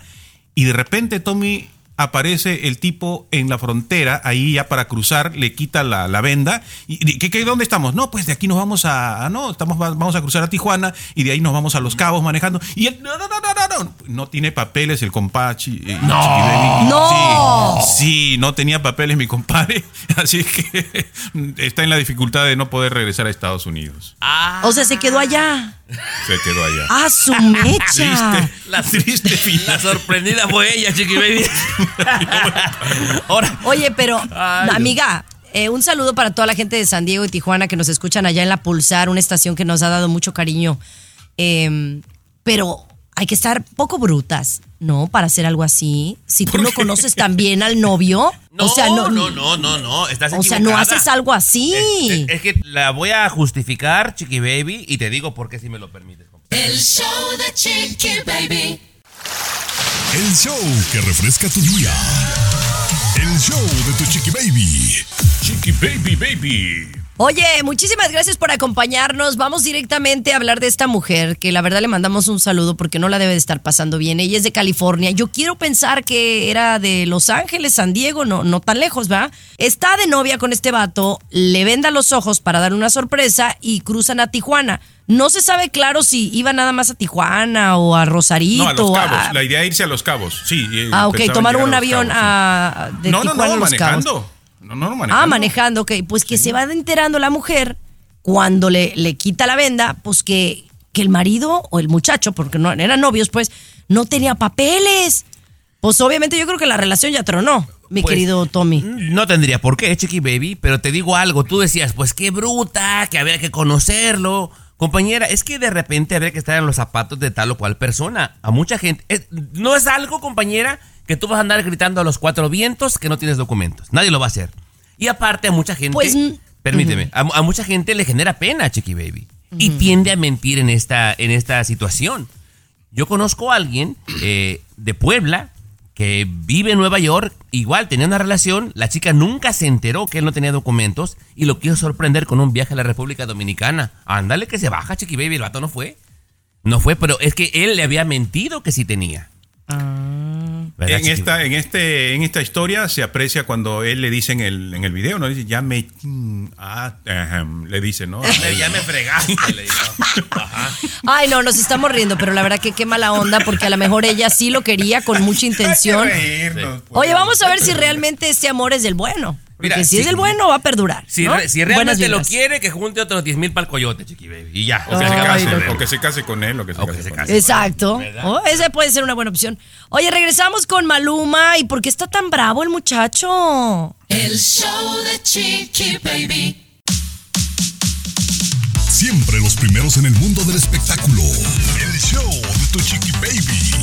Y de repente, Tommy aparece el tipo en la frontera, ahí ya para cruzar, le quita la, la venda. ¿Y ¿qué, qué, dónde estamos? No, pues de aquí nos vamos a, a- no, estamos, va- vamos a cruzar a Tijuana y de ahí nos vamos a Los Cabos manejando. Y él, no, no, no, no, no, no, no tiene papeles el compachi. eh, No. No. Sí, sí, no tenía papeles mi compadre, así que está en la dificultad de no poder regresar a Estados Unidos. O sea, se quedó allá. Se quedó allá. ¡Ah, su mecha! Triste, La, triste final. la sorprendida fue ella, Chiqui Baby. Ahora, Oye, pero, Ay, amiga, eh, un saludo para toda la gente de San Diego y Tijuana que nos escuchan allá en La Pulsar, una estación que nos ha dado mucho cariño. Eh, pero hay que estar poco brutas, ¿no? Para hacer algo así. Si tú no conoces tan bien al novio, no, o sea, no, no, no, no, no, estás O sea, no haces algo así. Es, es- es que la voy a justificar, Chiqui Baby, y te digo por qué si me lo permites. El show de Chiqui Baby. El show que refresca tu día. El show de tu chiqui baby. Chiqui Baby Baby. Oye, muchísimas gracias por acompañarnos. Vamos directamente a hablar de esta mujer, que la verdad le mandamos un saludo porque no la debe de estar pasando bien. Ella es de California. Yo quiero pensar que era de Los Ángeles, San Diego, no, no tan lejos, ¿va? Está de novia con este vato, le venda los ojos para dar una sorpresa y cruzan a Tijuana. No se sabe claro si iba nada más a Tijuana o a Rosarito. No, a Los Cabos. La idea es irse a Los Cabos. Sí. Ah, ok, tomar un avión Cabos, sí. a, de no, Tijuana no, a no, Cabos. Manejando. No, no, no, Ah, manejando, ok. Pues que se va enterando la mujer cuando le, le quita la venda, pues que, que el marido o el muchacho, porque no eran novios, pues, no tenía papeles. Pues obviamente yo creo que la relación ya tronó, mi Pues, querido Tommy. No tendría por qué, Chiqui Baby, pero te digo algo, tú decías, pues qué bruta, que había que conocerlo. Compañera, es que de repente habría que estar en los zapatos de tal o cual persona. A mucha gente. es- no es algo, compañera, que tú vas a andar gritando a los cuatro vientos que no tienes documentos. Nadie lo va a hacer. Y aparte a mucha gente. Pues, mm, permíteme, a, a mucha gente le genera pena, Chiqui Baby. Y tiende a mentir en esta, en esta situación. Yo conozco a alguien eh, de Puebla que vive en Nueva York, igual tenía una relación, la chica nunca se enteró que él no tenía documentos y lo quiso sorprender con un viaje a la República Dominicana. Ándale que se baja, Chiqui Baby, el vato no fue. No fue, pero es que él le había mentido que sí tenía. ¿Verdad, En esta, en, este, en esta historia se aprecia cuando él le dice en el, en el video, ¿no? Dice, ya me... Ah, le dice, ¿no? ya me fregaste, le digo. Ajá. Ay, no, nos estamos riendo, pero la verdad que qué mala onda, porque a lo mejor ella sí lo quería con mucha intención. reírnos, pues. Oye, vamos a ver si realmente este amor es del bueno. Porque Mira, si es del bueno, va a perdurar. Si, ¿no? re- si realmente lo quiere, que junte otros 10 mil para el coyote, Chiqui Baby. Y ya. O que, se Ay, case, o que se case con él, o que se O que case se con case. él. Exacto. Oh, esa puede ser una buena opción. Oye, regresamos con Maluma. ¿Y por qué está tan bravo el muchacho? El show de Chiqui Baby. Siempre los primeros en el mundo del espectáculo. El show de tu chiqui baby.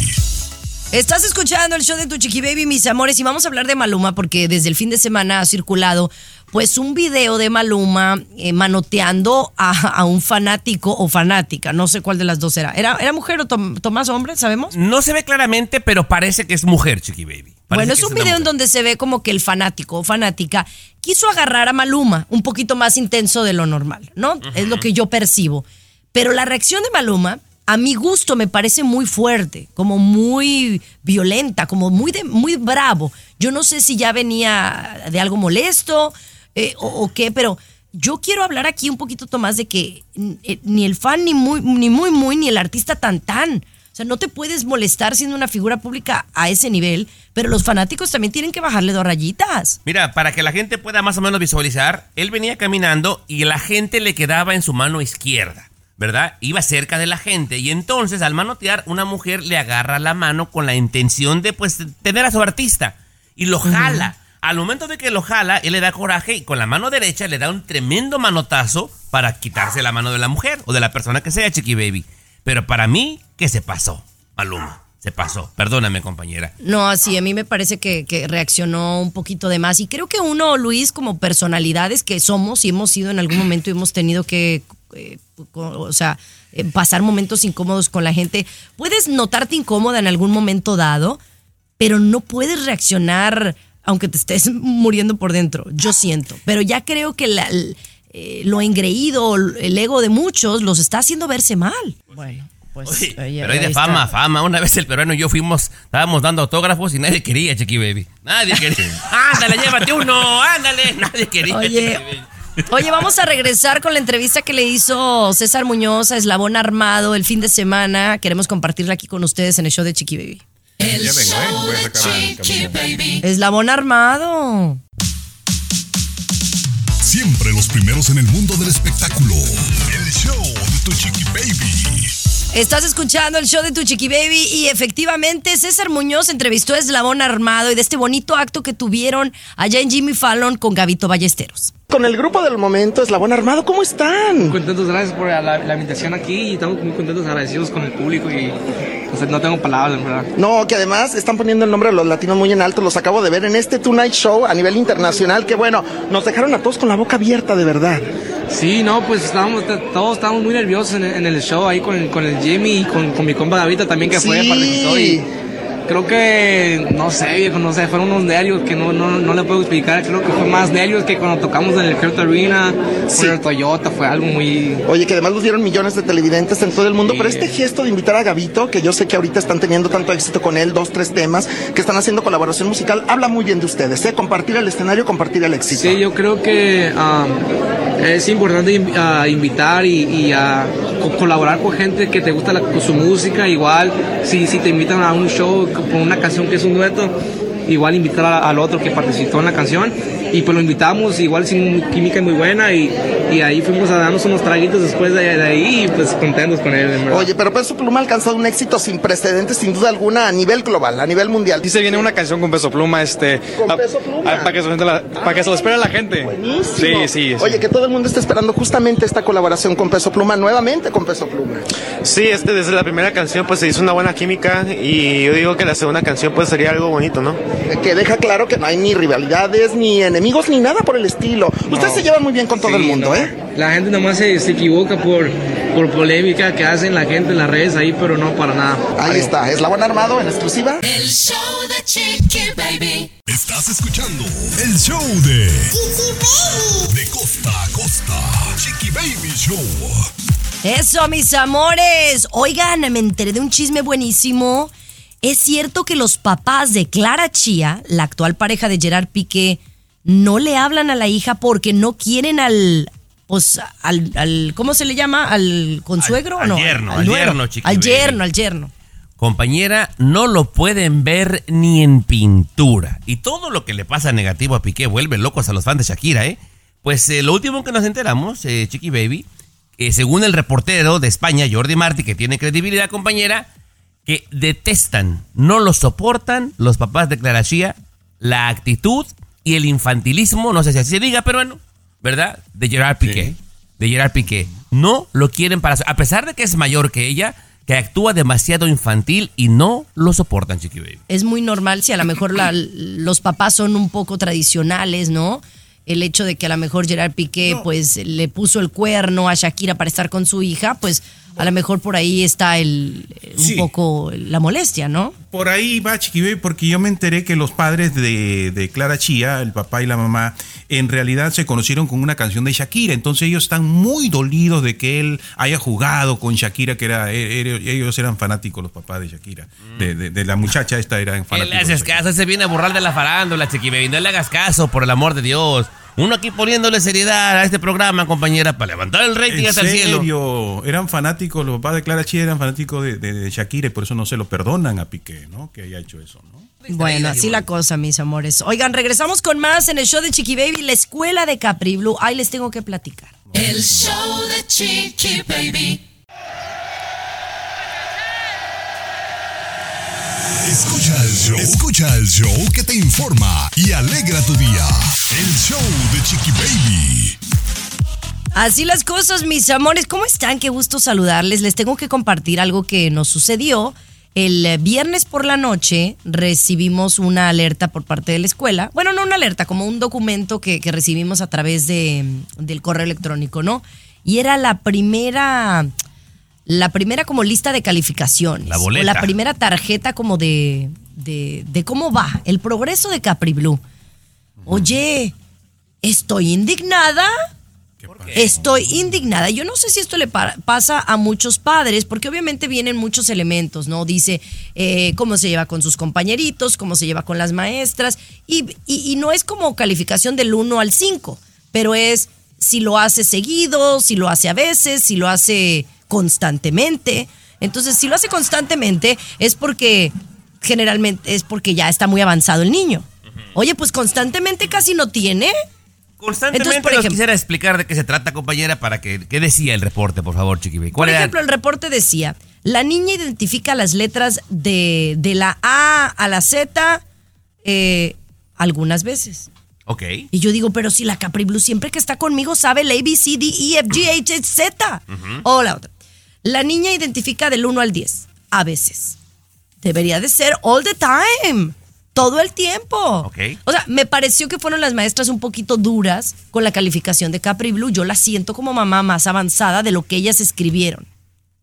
Estás escuchando el show de tu chiqui baby, mis amores, y vamos a hablar de Maluma porque desde el fin de semana ha circulado pues un video de Maluma eh, manoteando a, a un fanático o fanática, no sé cuál de las dos era. ¿Era, era mujer o Tom- Tomás hombre, sabemos? No se ve claramente, pero parece que es mujer, Chiqui Baby. Parece Bueno, es un video en donde se ve como que el fanático o fanática quiso agarrar a Maluma un poquito más intenso de lo normal, ¿no? Es lo que yo percibo. Pero la reacción de Maluma, a mi gusto, me parece muy fuerte, como muy violenta, como muy, de- muy bravo. Yo no sé si ya venía de algo molesto eh, o, qué, pero yo quiero hablar aquí un poquito, Tomás, de que eh, ni el fan, ni muy, ni muy, muy, ni el artista tan, tan. O sea, no te puedes molestar siendo una figura pública a ese nivel, pero los fanáticos también tienen que bajarle dos rayitas. Mira, para que la gente pueda más o menos visualizar, él venía caminando y la gente le quedaba en su mano izquierda, ¿verdad? Iba cerca de la gente y entonces al manotear una mujer le agarra la mano con la intención de pues tener a su artista y lo jala. Al momento de que lo jala, él le da coraje y con la mano derecha le da un tremendo manotazo para quitarse la mano de la mujer o de la persona que sea, Chiqui Baby. Pero para mí, ¿qué se pasó? Maluma, se pasó. Perdóname, compañera. No, así a mí me parece que, que reaccionó un poquito de más. Y creo que uno, Luis, como personalidades que somos y hemos sido en algún momento y hemos tenido que, eh, o sea, eh, pasar momentos incómodos con la gente, puedes notarte incómoda en algún momento dado, pero no puedes reaccionar aunque te estés muriendo por dentro, yo siento. Pero ya creo que la- el- eh, lo engreído, el ego de muchos los está haciendo verse mal. Bueno, pues... Oye, oye, pero hay de fama, está. fama. Una vez el peruano y yo fuimos, estábamos dando autógrafos y nadie quería, Chiqui Baby. Nadie quería. ándale, llévate uno, ándale. Nadie quería. Oye. Oye, vamos a regresar con la entrevista que le hizo César Muñoz a Eslabón Armado el fin de semana. Queremos compartirla aquí con ustedes en el show de Chiqui Baby. El Ya vengo, ¿eh? show Voy a de sacar la Chiqui Baby. Eslabón Armado. Siempre los primeros en el mundo del espectáculo. El show de tu chiqui baby. Estás escuchando el show de tu Chiqui Baby y efectivamente César Muñoz entrevistó a Eslabón Armado y de este bonito acto que tuvieron allá en Jimmy Fallon con Gavito Ballesteros. Con el grupo del momento, Eslabón Armado, ¿cómo están? Contentos, gracias por la, la invitación aquí y estamos muy contentos, agradecidos con el público y o sea, no tengo palabras, en verdad. No, que además están poniendo el nombre de los latinos muy en alto, los acabo de ver en este Tonight Show a nivel internacional, que bueno, nos dejaron a todos con la boca abierta, de verdad. Sí, no, pues estábamos, todos estábamos muy nerviosos en el, en el show ahí con el, con el Jimmy y con, con mi compa Davita también que fue, Sí. participó y creo que, no sé, viejo, no sé, fueron unos nervios que no, no, no le puedo explicar, creo que fue más nervios que cuando tocamos en el Heart Arena, Sí. el Toyota, fue algo muy... Oye, que además los dieron millones de televidentes en todo el mundo, pero este gesto de invitar a Gavito, que yo sé que ahorita están teniendo tanto éxito con él, dos, tres temas, que están haciendo colaboración musical, habla muy bien de ustedes, ¿eh? Compartir el escenario, compartir el éxito. Sí, yo creo que um, es importante invitar y, a co- colaborar con gente que te gusta la- con su música. Igual, si, si te invitan a un show con una canción que es un dueto, igual invitar al otro que participó en la canción. Y pues lo invitamos, igual sin química muy buena y, y ahí fuimos a darnos unos traguitos después de, de ahí y pues contentos con él. Oye, pero Peso Pluma ha alcanzado un éxito sin precedentes, sin duda alguna, a nivel global, a nivel mundial. Sí se viene una canción con Peso Pluma, este, Con a- Peso Pluma. a- para que se la- para que se lo espere la gente. Sí, sí, sí. Oye, que todo el mundo está esperando justamente esta colaboración con Peso Pluma, nuevamente con Peso Pluma. Sí, este, desde la primera canción pues se hizo una buena química y yo digo que la segunda canción pues sería algo bonito, ¿no? Que deja claro que no hay ni rivalidades, ni enemigos, ni nada por el estilo. Ustedes se llevan muy bien con todo el mundo, no. ¿eh? La gente nomás se, se equivoca por, por polémica que hacen la gente en las redes ahí, pero no para nada. Ahí está, Eslabón Armado en exclusiva. El show de Chiqui Baby. Estás escuchando el show de Chiqui Baby. De costa a costa. Chiqui Baby Show. Eso, mis amores. Oigan, me enteré de un chisme buenísimo. Es cierto que los papás de Clara Chía, la actual pareja de Gerard Piqué, no le hablan a la hija porque no quieren al. Pues al, al- ¿cómo se le llama? ¿Al consuegro Al- o no? al yerno, al nuero. yerno, Al yerno, al yerno. Compañera, no lo pueden ver ni en pintura. Y todo lo que le pasa negativo a Piqué vuelve locos a los fans de Shakira, ¿eh? Pues eh, lo último que nos enteramos, eh, Chiqui Baby, eh, según el reportero de España, Jordi Martí, que tiene credibilidad, compañera, que detestan, no lo soportan los papás de Clara Chía, la actitud y el infantilismo, no sé si así se diga, pero bueno, ¿verdad? De Gerard Piqué. De Gerard Piqué. No lo quieren para... A pesar de que es mayor que ella, que actúa demasiado infantil y no lo soportan, Chiqui Baby. es muy normal si a lo mejor la- los papás son un poco tradicionales, ¿no? El hecho de que a lo mejor Gerard Piqué pues le puso el cuerno a Shakira para estar con su hija, pues a lo mejor por ahí está el un Sí. poco la molestia, ¿no? Por ahí va Chiqui Baby, porque yo me enteré que los padres de, de Clara Chía, el papá y la mamá, en realidad se conocieron con una canción de Shakira. Entonces ellos están muy dolidos de que él haya jugado con Shakira, que era e- e- ellos eran fanáticos, los papás de Shakira. De, de- de la muchacha esta eran ¿Qué le fanáticos. haces caso? Se viene a burlar de la farándula, Chiqui. No le hagas caso, por el amor de Dios. Uno aquí poniéndole seriedad a este programa, compañera, para levantar el rating En hasta el cielo. serio, eran fanáticos, los papás de Clara Chía eran fanáticos de, de- de Shakira y por eso no se lo perdonan a Piqué, ¿no? Que haya hecho eso, ¿no? Bueno, así la cosa, mis amores. Oigan, regresamos con más en el show de Chiqui Baby, la escuela de Capri Blue. Ahí les tengo que platicar. El show de Chiqui Baby. Escucha el show. Escucha el show que te informa y alegra tu día. El show de Chiqui Baby. Así las cosas, mis amores. ¿Cómo están? Qué gusto saludarles. Les tengo que compartir algo que nos sucedió. El viernes por la noche recibimos una alerta por parte de la escuela. Bueno, no una alerta, como un documento que, que recibimos a través de, del correo electrónico, ¿no? Y era la primera, la primera como lista de calificaciones. La O boleta. la primera tarjeta como de, de, de cómo va el progreso de Capri Blue. Oye, estoy indignada. Estoy indignada. Yo no sé si esto le pa- pasa a muchos padres, porque obviamente vienen muchos elementos, ¿no? Dice eh, cómo se lleva con sus compañeritos, cómo se lleva con las maestras, y, y- y no es como calificación del 1 al 5, pero es si lo hace seguido, si lo hace a veces, si lo hace constantemente. Entonces, si lo hace constantemente, es porque generalmente es porque ya está muy avanzado el niño. Oye, pues constantemente casi no tiene. Constantemente Entonces, por nos ejemplo- quisiera explicar de qué se trata, compañera, para que... ¿Qué decía el reporte, por favor, Chiqui Baby? ¿Cuál Por era? ejemplo, el reporte decía, la niña identifica las letras de, de la A a la Z eh, algunas veces. Ok. Y yo digo, pero si la Capri Blue siempre que está conmigo sabe el A, B, C, D, E, F, G, H, Z. O la otra. La niña identifica del 1 al 10, a veces. Debería de ser all the time. Todo el tiempo. O sea, me pareció que fueron las maestras un poquito duras con la calificación de Capri Blue. Yo la siento como mamá más avanzada de lo que ellas escribieron.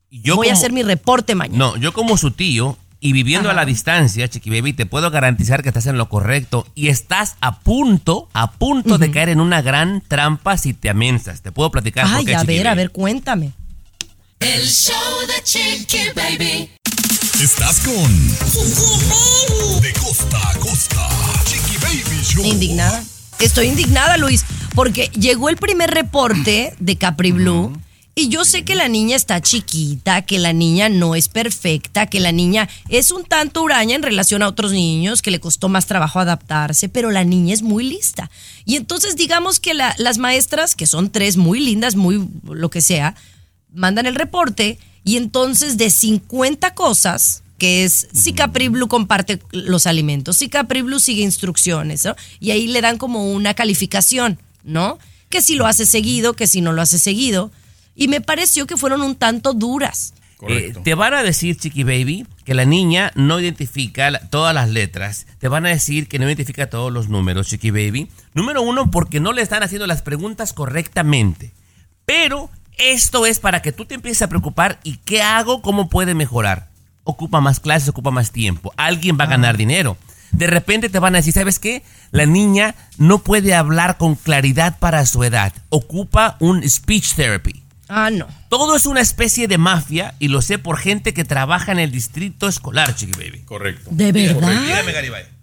Yo Voy a hacer mi reporte mañana. No, yo como su tío y viviendo a la distancia, Chiqui Baby, te puedo garantizar que estás en lo correcto y estás a punto, a punto de caer en una gran trampa si te amensas. Te puedo platicar por Ay, qué, a Chiqui ver, a ver, cuéntame. El show de Chiqui Baby. Estás con De costa a costa. Chiqui Baby Show. Indignada. Estoy indignada, Luis, porque llegó el primer reporte de Capri Blue Y yo sé que la niña está chiquita, que la niña no es perfecta, que la niña es un tanto huraña en relación a otros niños, que le costó más trabajo adaptarse, pero la niña es muy lista. Y entonces digamos que la- las maestras, que son tres muy lindas, muy lo que sea, mandan el reporte y entonces de 50 cosas, que es si Capri Blue comparte los alimentos, si Capri Blue sigue instrucciones, ¿no? Y ahí le dan como una calificación, ¿no? Que si lo hace seguido, que si no lo hace seguido. Y me pareció que fueron un tanto duras. Eh, te van a decir, Chiqui Baby, que la niña no identifica la- todas las letras. Te van a decir que no identifica todos los números, Chiqui Baby. Número uno, porque no le están haciendo las preguntas correctamente. Pero esto es para que tú te empieces a preocupar y qué hago, cómo puede mejorar. Ocupa más clases, ocupa más tiempo. Alguien va a ganar dinero. De repente te van a decir, ¿sabes qué? La niña no puede hablar con claridad para su edad. Ocupa un speech therapy. Ah, no. Todo es una especie de mafia y lo sé por gente que trabaja en el distrito escolar, Chiqui Baby. Correcto. ¿De verdad? Dígame, Garibay.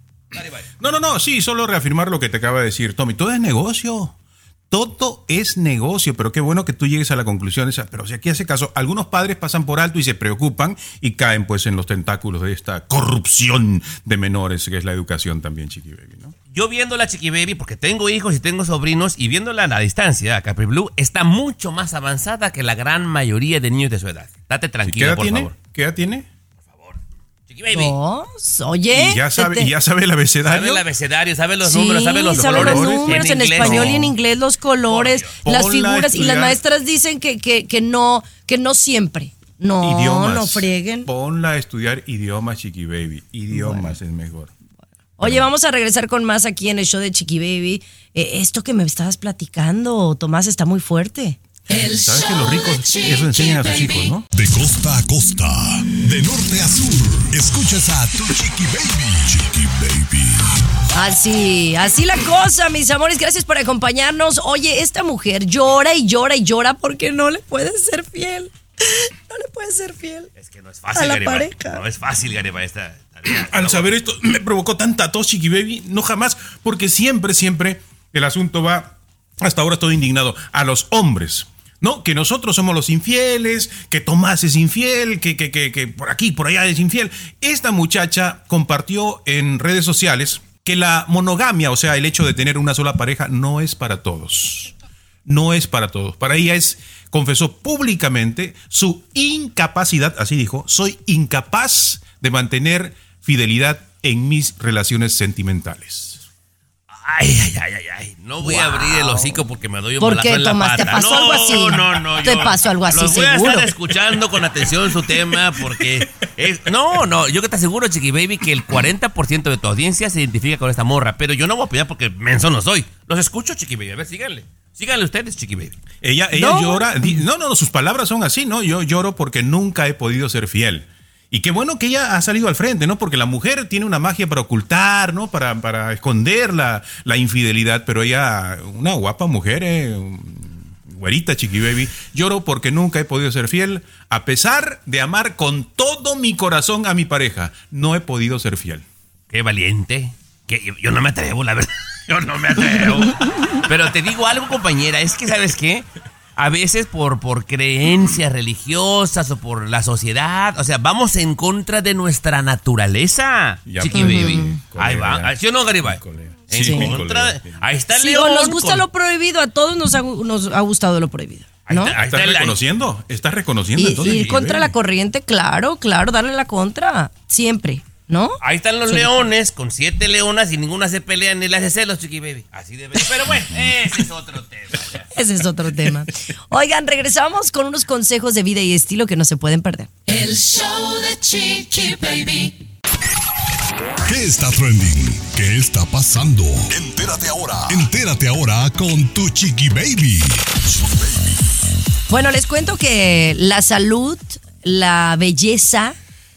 No, no, no, sí, solo reafirmar lo que te acaba de decir Tommy. Todo es negocio. Todo es negocio, pero qué bueno que tú llegues a la conclusión esa. Pero si aquí hace caso, algunos padres pasan por alto y se preocupan y caen pues en los tentáculos de esta corrupción de menores, que es la educación también, Chiqui Baby, ¿no? Yo viéndola, Chiqui Baby, porque tengo hijos y tengo sobrinos, y viéndola a la distancia, Capri Blue está mucho más avanzada que la gran mayoría de niños de su edad. Date ¿Qué tranquila, edad por tiene? favor. ¿Qué edad tiene? Chiqui Baby. Dos, oye. ¿Y ya sabe, te- y ya sabe el abecedario? Sabe el abecedario, sabe los Sí, números, sabe los sabe colores. los números en, inglés. español y en inglés, los colores, las figuras. Y las maestras dicen que, que, que no, que no siempre. No, idiomas. no frieguen. Ponla a estudiar idiomas, Chiqui Baby. Idiomas es mejor. Oye, vamos a regresar con más aquí en el show de Chiqui Baby. Eh, esto que me estabas platicando, Tomás, está muy fuerte. ¿Sabes que los ricos eso enseñan a sus hijos, no? De costa a costa, de norte a sur, escuchas a tu Chiqui Baby. Chiqui Baby. Así, así la cosa, mis amores. Gracias por acompañarnos. Oye, esta mujer llora y llora y llora porque no le puede ser fiel. No le puede ser fiel. Es que no es fácil, A la pareja. No es fácil, Garibay, esta tarea. Al saber esto, me provocó tanta tos, Chiqui Baby. No jamás, porque siempre, siempre el asunto va. Hasta ahora estoy indignado. A los hombres. ¿No? Que nosotros somos los infieles, que Tomás es infiel, que, que, que, que por aquí, por allá es infiel. Esta muchacha compartió en redes sociales que la monogamia, o sea, el hecho de tener una sola pareja, no es para todos. No es para todos. Para ella es, confesó públicamente su incapacidad, así dijo, soy incapaz de mantener fidelidad en mis relaciones sentimentales. Ay, ay, ay, ay, ay. No voy a abrir el hocico porque me doy un ¿Por qué, en la Tomás? ¿Te pata. pasó no, algo así? No, no, ¿Te yo pasó algo así, los voy a estar escuchando con atención su tema porque... es- no, no, yo que te aseguro, Chiqui Baby, que el 40% de tu audiencia se identifica con esta morra. Pero yo no voy a opinar porque menso no soy. Los escucho, Chiqui Baby. A ver, síganle. Síganle ustedes, Chiqui Baby. Ella, ella No. llora. No, no, no, sus palabras son así, ¿no? Yo lloro porque nunca he podido ser fiel. Y qué bueno que ella ha salido al frente, ¿no? Porque la mujer tiene una magia para ocultar, ¿no? Para, para esconder la, la infidelidad, pero ella, una guapa mujer, eh, güerita, chiqui baby, lloro porque nunca he podido ser fiel, a pesar de amar con todo mi corazón a mi pareja. No he podido ser fiel. Qué valiente. Que yo, yo no me atrevo, la verdad. Yo no me atrevo. Pero te digo algo, compañera, es que, ¿sabes qué? A veces por, por creencias religiosas o por la sociedad, o sea, vamos en contra de nuestra naturaleza. Chiqui Ujú. baby. Ahí va. ya. ¿Sí o no, Garibay? En Sí, contra de- Ahí está el Sí, león. nos gusta con- lo prohibido, a todos nos ha, nos ha gustado lo prohibido. ¿no? ¿Estás reconociendo? ¿Estás reconociendo Y entonces? ir contra Baby? la corriente, claro, claro, darle la contra, siempre, ¿no? Ahí están los Sí. leones con siete leonas y ninguna se pelea ni le hace celos, chiqui baby. Así debe. Pero bueno, ese es otro tema. ya. Ese es otro tema. Oigan, regresamos con unos consejos de vida y estilo que no se pueden perder. El show de Chiqui Baby. ¿Qué está trending? ¿Qué está pasando? Entérate ahora. Entérate ahora con tu Chiqui Baby. Bueno, les cuento que la salud, la belleza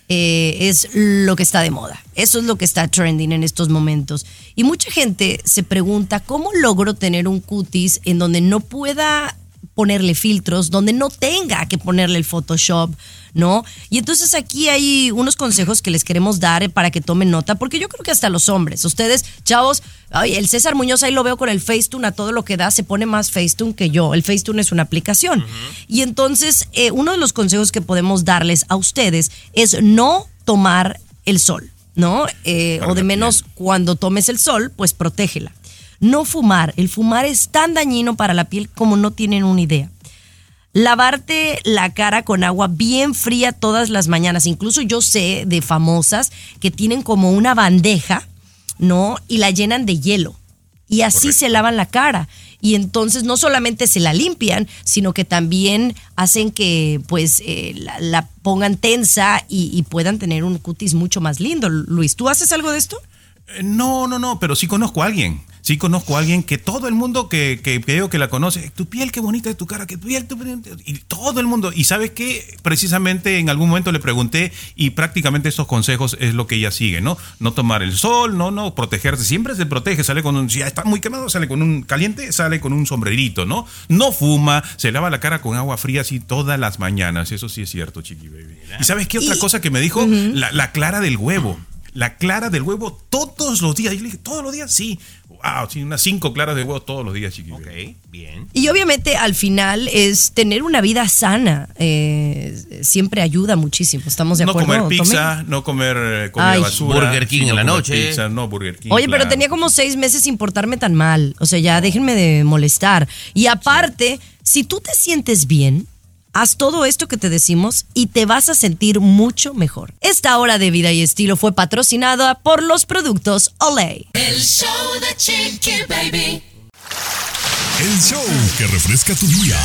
eh, es lo que está de moda. Eso es lo que está trending en estos momentos. Y mucha gente se pregunta cómo logro tener un cutis en donde no pueda ponerle filtros, donde no tenga que ponerle el Photoshop, ¿no? Y entonces aquí hay unos consejos que les queremos dar para que tomen nota, porque yo creo que hasta los hombres, ustedes, chavos, ay, el César Muñoz ahí lo veo con el Facetune a todo lo que da, se pone más Facetune que yo. El Facetune es una aplicación. Y entonces, eh, uno de los consejos que podemos darles a ustedes es no tomar el sol, ¿no? Eh, o de menos cuando tomes el sol, pues protégela. No fumar. El fumar es tan dañino para la piel como no tienen una idea. Lavarte la cara con agua bien fría todas las mañanas. Incluso yo sé de famosas que tienen como una bandeja, ¿no? Y la llenan de hielo. Y así se lavan la cara. Y entonces no solamente se la limpian, sino que también hacen que pues eh, la, la pongan tensa y, y puedan tener un cutis mucho más lindo. Luis, ¿tú haces algo de esto? Eh, No, no, no, pero sí conozco a alguien. Sí conozco a alguien que todo el mundo que, que, que digo que la conoce, tu piel, qué bonita es tu cara, que tu piel, tu piel", y todo el mundo. Y sabes que precisamente en algún momento le pregunté y prácticamente estos consejos es lo que ella sigue, ¿no? No tomar el sol, no, no, protegerse. Siempre se protege, sale con un, si ya está muy quemado, sale con un caliente, sale con un sombrerito, ¿no? No fuma, se lava la cara con agua fría así todas las mañanas. Eso sí es cierto, chiqui baby. ¿Y sabes qué otra cosa que me dijo? la, la clara del huevo. La clara del huevo todos los días. Yo le dije, ¿todos los días? Sí. Wow, sí, unas cinco claras de huevo todos los días, chiqui. Ok, bien. Y obviamente al final es tener una vida sana. eh, siempre ayuda muchísimo. ¿Estamos de No acuerdo? comer Tommy? pizza, no comer eh, comida Ay. basura. Burger King sí, en no la comer noche. Pizza, no Burger King. Oye, pero tenía como seis meses sin portarme tan mal. O sea, ya déjenme de molestar. Y aparte, si tú te sientes bien, haz todo esto que te decimos y te vas a sentir mucho mejor. Esta hora de vida y estilo fue patrocinada por los productos Olay. El show de Chiqui Baby. El show que refresca tu día.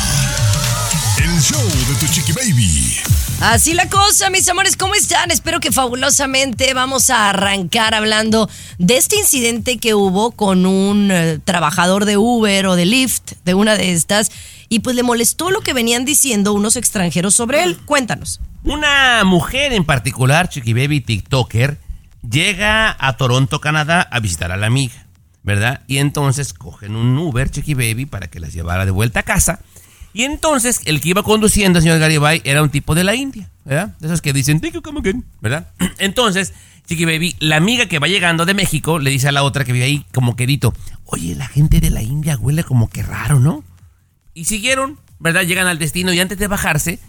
El show de tu chiqui baby. Así la cosa, mis amores, ¿cómo están? Espero que fabulosamente vamos a arrancar hablando de este incidente que hubo con un eh, trabajador de Uber o de Lyft, de una de estas, y pues le molestó lo que venían diciendo unos extranjeros sobre él. Cuéntanos. Una mujer en particular, Chiqui Baby TikToker, llega a Toronto, Canadá, a visitar a la amiga, ¿verdad? Y entonces cogen un Uber, Chiqui Baby, para que las llevara de vuelta a casa. Y entonces el que iba conduciendo, señor Garibay, era un tipo de la India, ¿verdad? De esos que dicen, thank you, ¿verdad? Entonces, Chiqui Baby, la amiga que va llegando de México le dice a la otra que vive ahí como quedito, oye, la gente de la India huele como que raro, ¿no? Y siguieron, ¿verdad? Llegan al destino y antes de bajarse,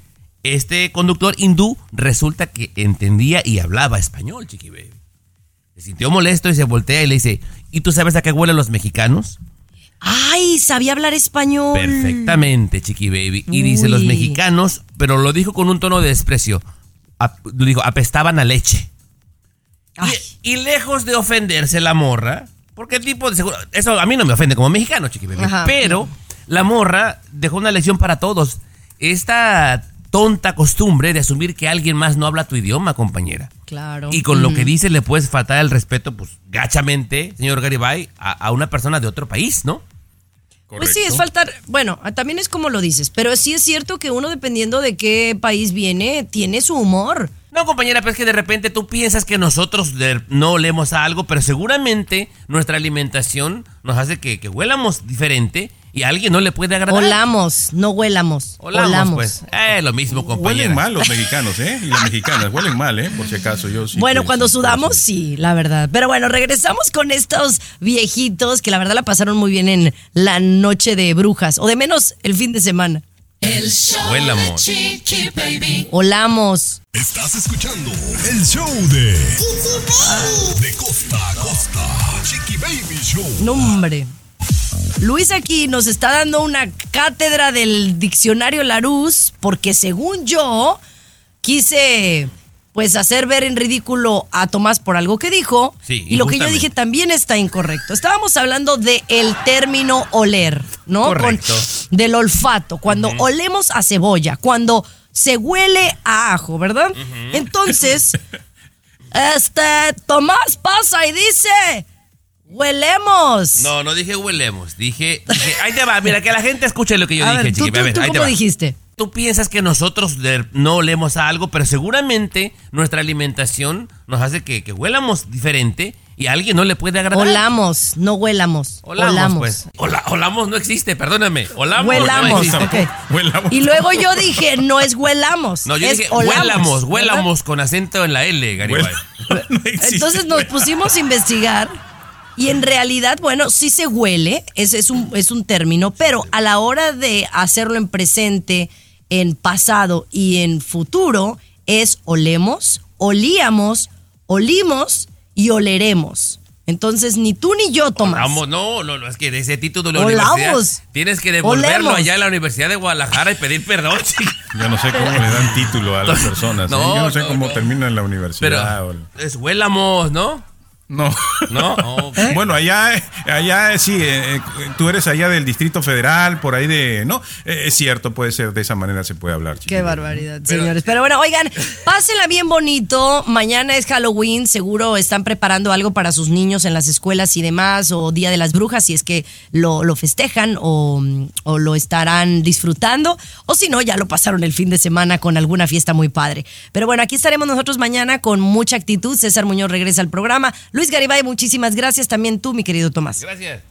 este conductor hindú resulta que entendía y hablaba español, Chiqui Baby. Se sintió molesto y se voltea y le dice, ¿y tú sabes a qué huelen los mexicanos? Ay, sabía hablar español. Perfectamente, Chiqui Baby. Y dice los mexicanos, pero lo dijo con un tono de desprecio. Lo dijo, apestaban a leche. Y, y lejos de ofenderse la morra, porque tipo de seguro, eso a mí no me ofende como mexicano, Chiqui Baby, Ajá. pero la morra dejó una lección para todos. Esta tonta costumbre de asumir que alguien más no habla tu idioma, compañera. Claro. Y con lo que Ujú. dice le puedes faltar el respeto, pues, gachamente, señor Garibay, a, a una persona de otro país, ¿no? Pues sí, es faltar. Bueno, también es como lo dices, pero sí es cierto que uno, dependiendo de qué país viene, tiene su humor. No, compañera, pero es que de repente tú piensas que nosotros no olemos a algo, pero seguramente nuestra alimentación nos hace que, que huélamos diferente y a alguien no le puede agradar. Olamos, no huélamos. Olamos, Olamos. pues. Eh, lo mismo, compañera. Huelen mal los mexicanos, ¿eh? Y las mexicanas huelen mal, ¿eh? Por si acaso, yo sí. Bueno, cuando sudamos, sí, la verdad. Pero bueno, regresamos con estos viejitos que la verdad la pasaron muy bien en la noche de brujas, o de menos el fin de semana. El show Huélamos. de Chiqui Baby. Olamos. Estás escuchando el show de De costa a costa. Chiqui Baby Show. No, hombre. Luis aquí nos está dando una cátedra del diccionario Larus porque según yo quise pues hacer ver en ridículo a Tomás por algo que dijo Sí, y lo que yo dije también está incorrecto. Estábamos hablando de el término oler, ¿no? Correcto. Con- del olfato, cuando olemos a cebolla, cuando se huele a ajo, ¿verdad? Entonces, este Tomás pasa y dice, huelemos. No, no dije huelemos, dije, dije, ahí te va, mira, que la gente escuche lo que yo A dije, ver, ¿tú, chiqui. tú- A ver, tú ahí te cómo va. dijiste? Tú piensas que nosotros de- no olemos a algo, pero seguramente nuestra alimentación nos hace que, que huélamos diferente y a alguien no le puede agradar. Olamos, no huelamos. Olamos, Olamos. pues. Ola- olamos no existe, perdóname. Olamos no Huelamos, existe. ok. Y luego yo dije, no es huelamos. No, yo es dije, olamos, huélamos, ¿verdad? huélamos con acento en la L, Garibay. Entonces nos pusimos a investigar y en realidad, bueno, sí se huele, es, es, un, es un término, pero a la hora de hacerlo en presente, en pasado y en futuro, es olemos, olíamos, olimos y oleremos. Entonces, ni tú ni yo, Tomás. Olamos, no, no, no, es que de ese título de la Olamos. universidad tienes que devolverlo Olemos. allá a la Universidad de Guadalajara y pedir perdón, chica. Yo no sé cómo le dan título a las personas. ¿eh? No, Yo no sé no, cómo no. termina en la universidad. Pero o- es huélamos, ¿no? No. No. Bueno, allá, allá sí, eh, eh, tú eres allá del Distrito Federal, por ahí de... No, Eh, es cierto, puede ser, de esa manera se puede hablar. chico. Qué barbaridad, señores. Pero bueno, oigan, pásenla bien bonito. Mañana es Halloween. Seguro están preparando algo para sus niños en las escuelas y demás, o Día de las Brujas, si es que lo, lo festejan o, o lo estarán disfrutando. O si no, ya lo pasaron el fin de semana con alguna fiesta muy padre. Pero bueno, aquí estaremos nosotros mañana con mucha actitud. César Muñoz regresa al programa. Luis Garibay, muchísimas gracias. También tú, mi querido Tomás. Gracias.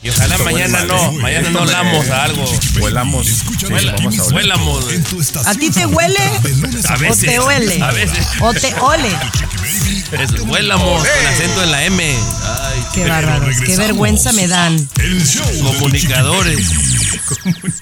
Y ojalá Esto mañana no, mañana no huele- a algo. Huelamos. Huela- vamos a oler. huélamos. ¿A ti te huele? A ¿O veces. te huele? A veces. ¿O te ole? Es huélamos con acento en la M. Ay, Qué bárbaros, qué vergüenza me dan. Comunicadores.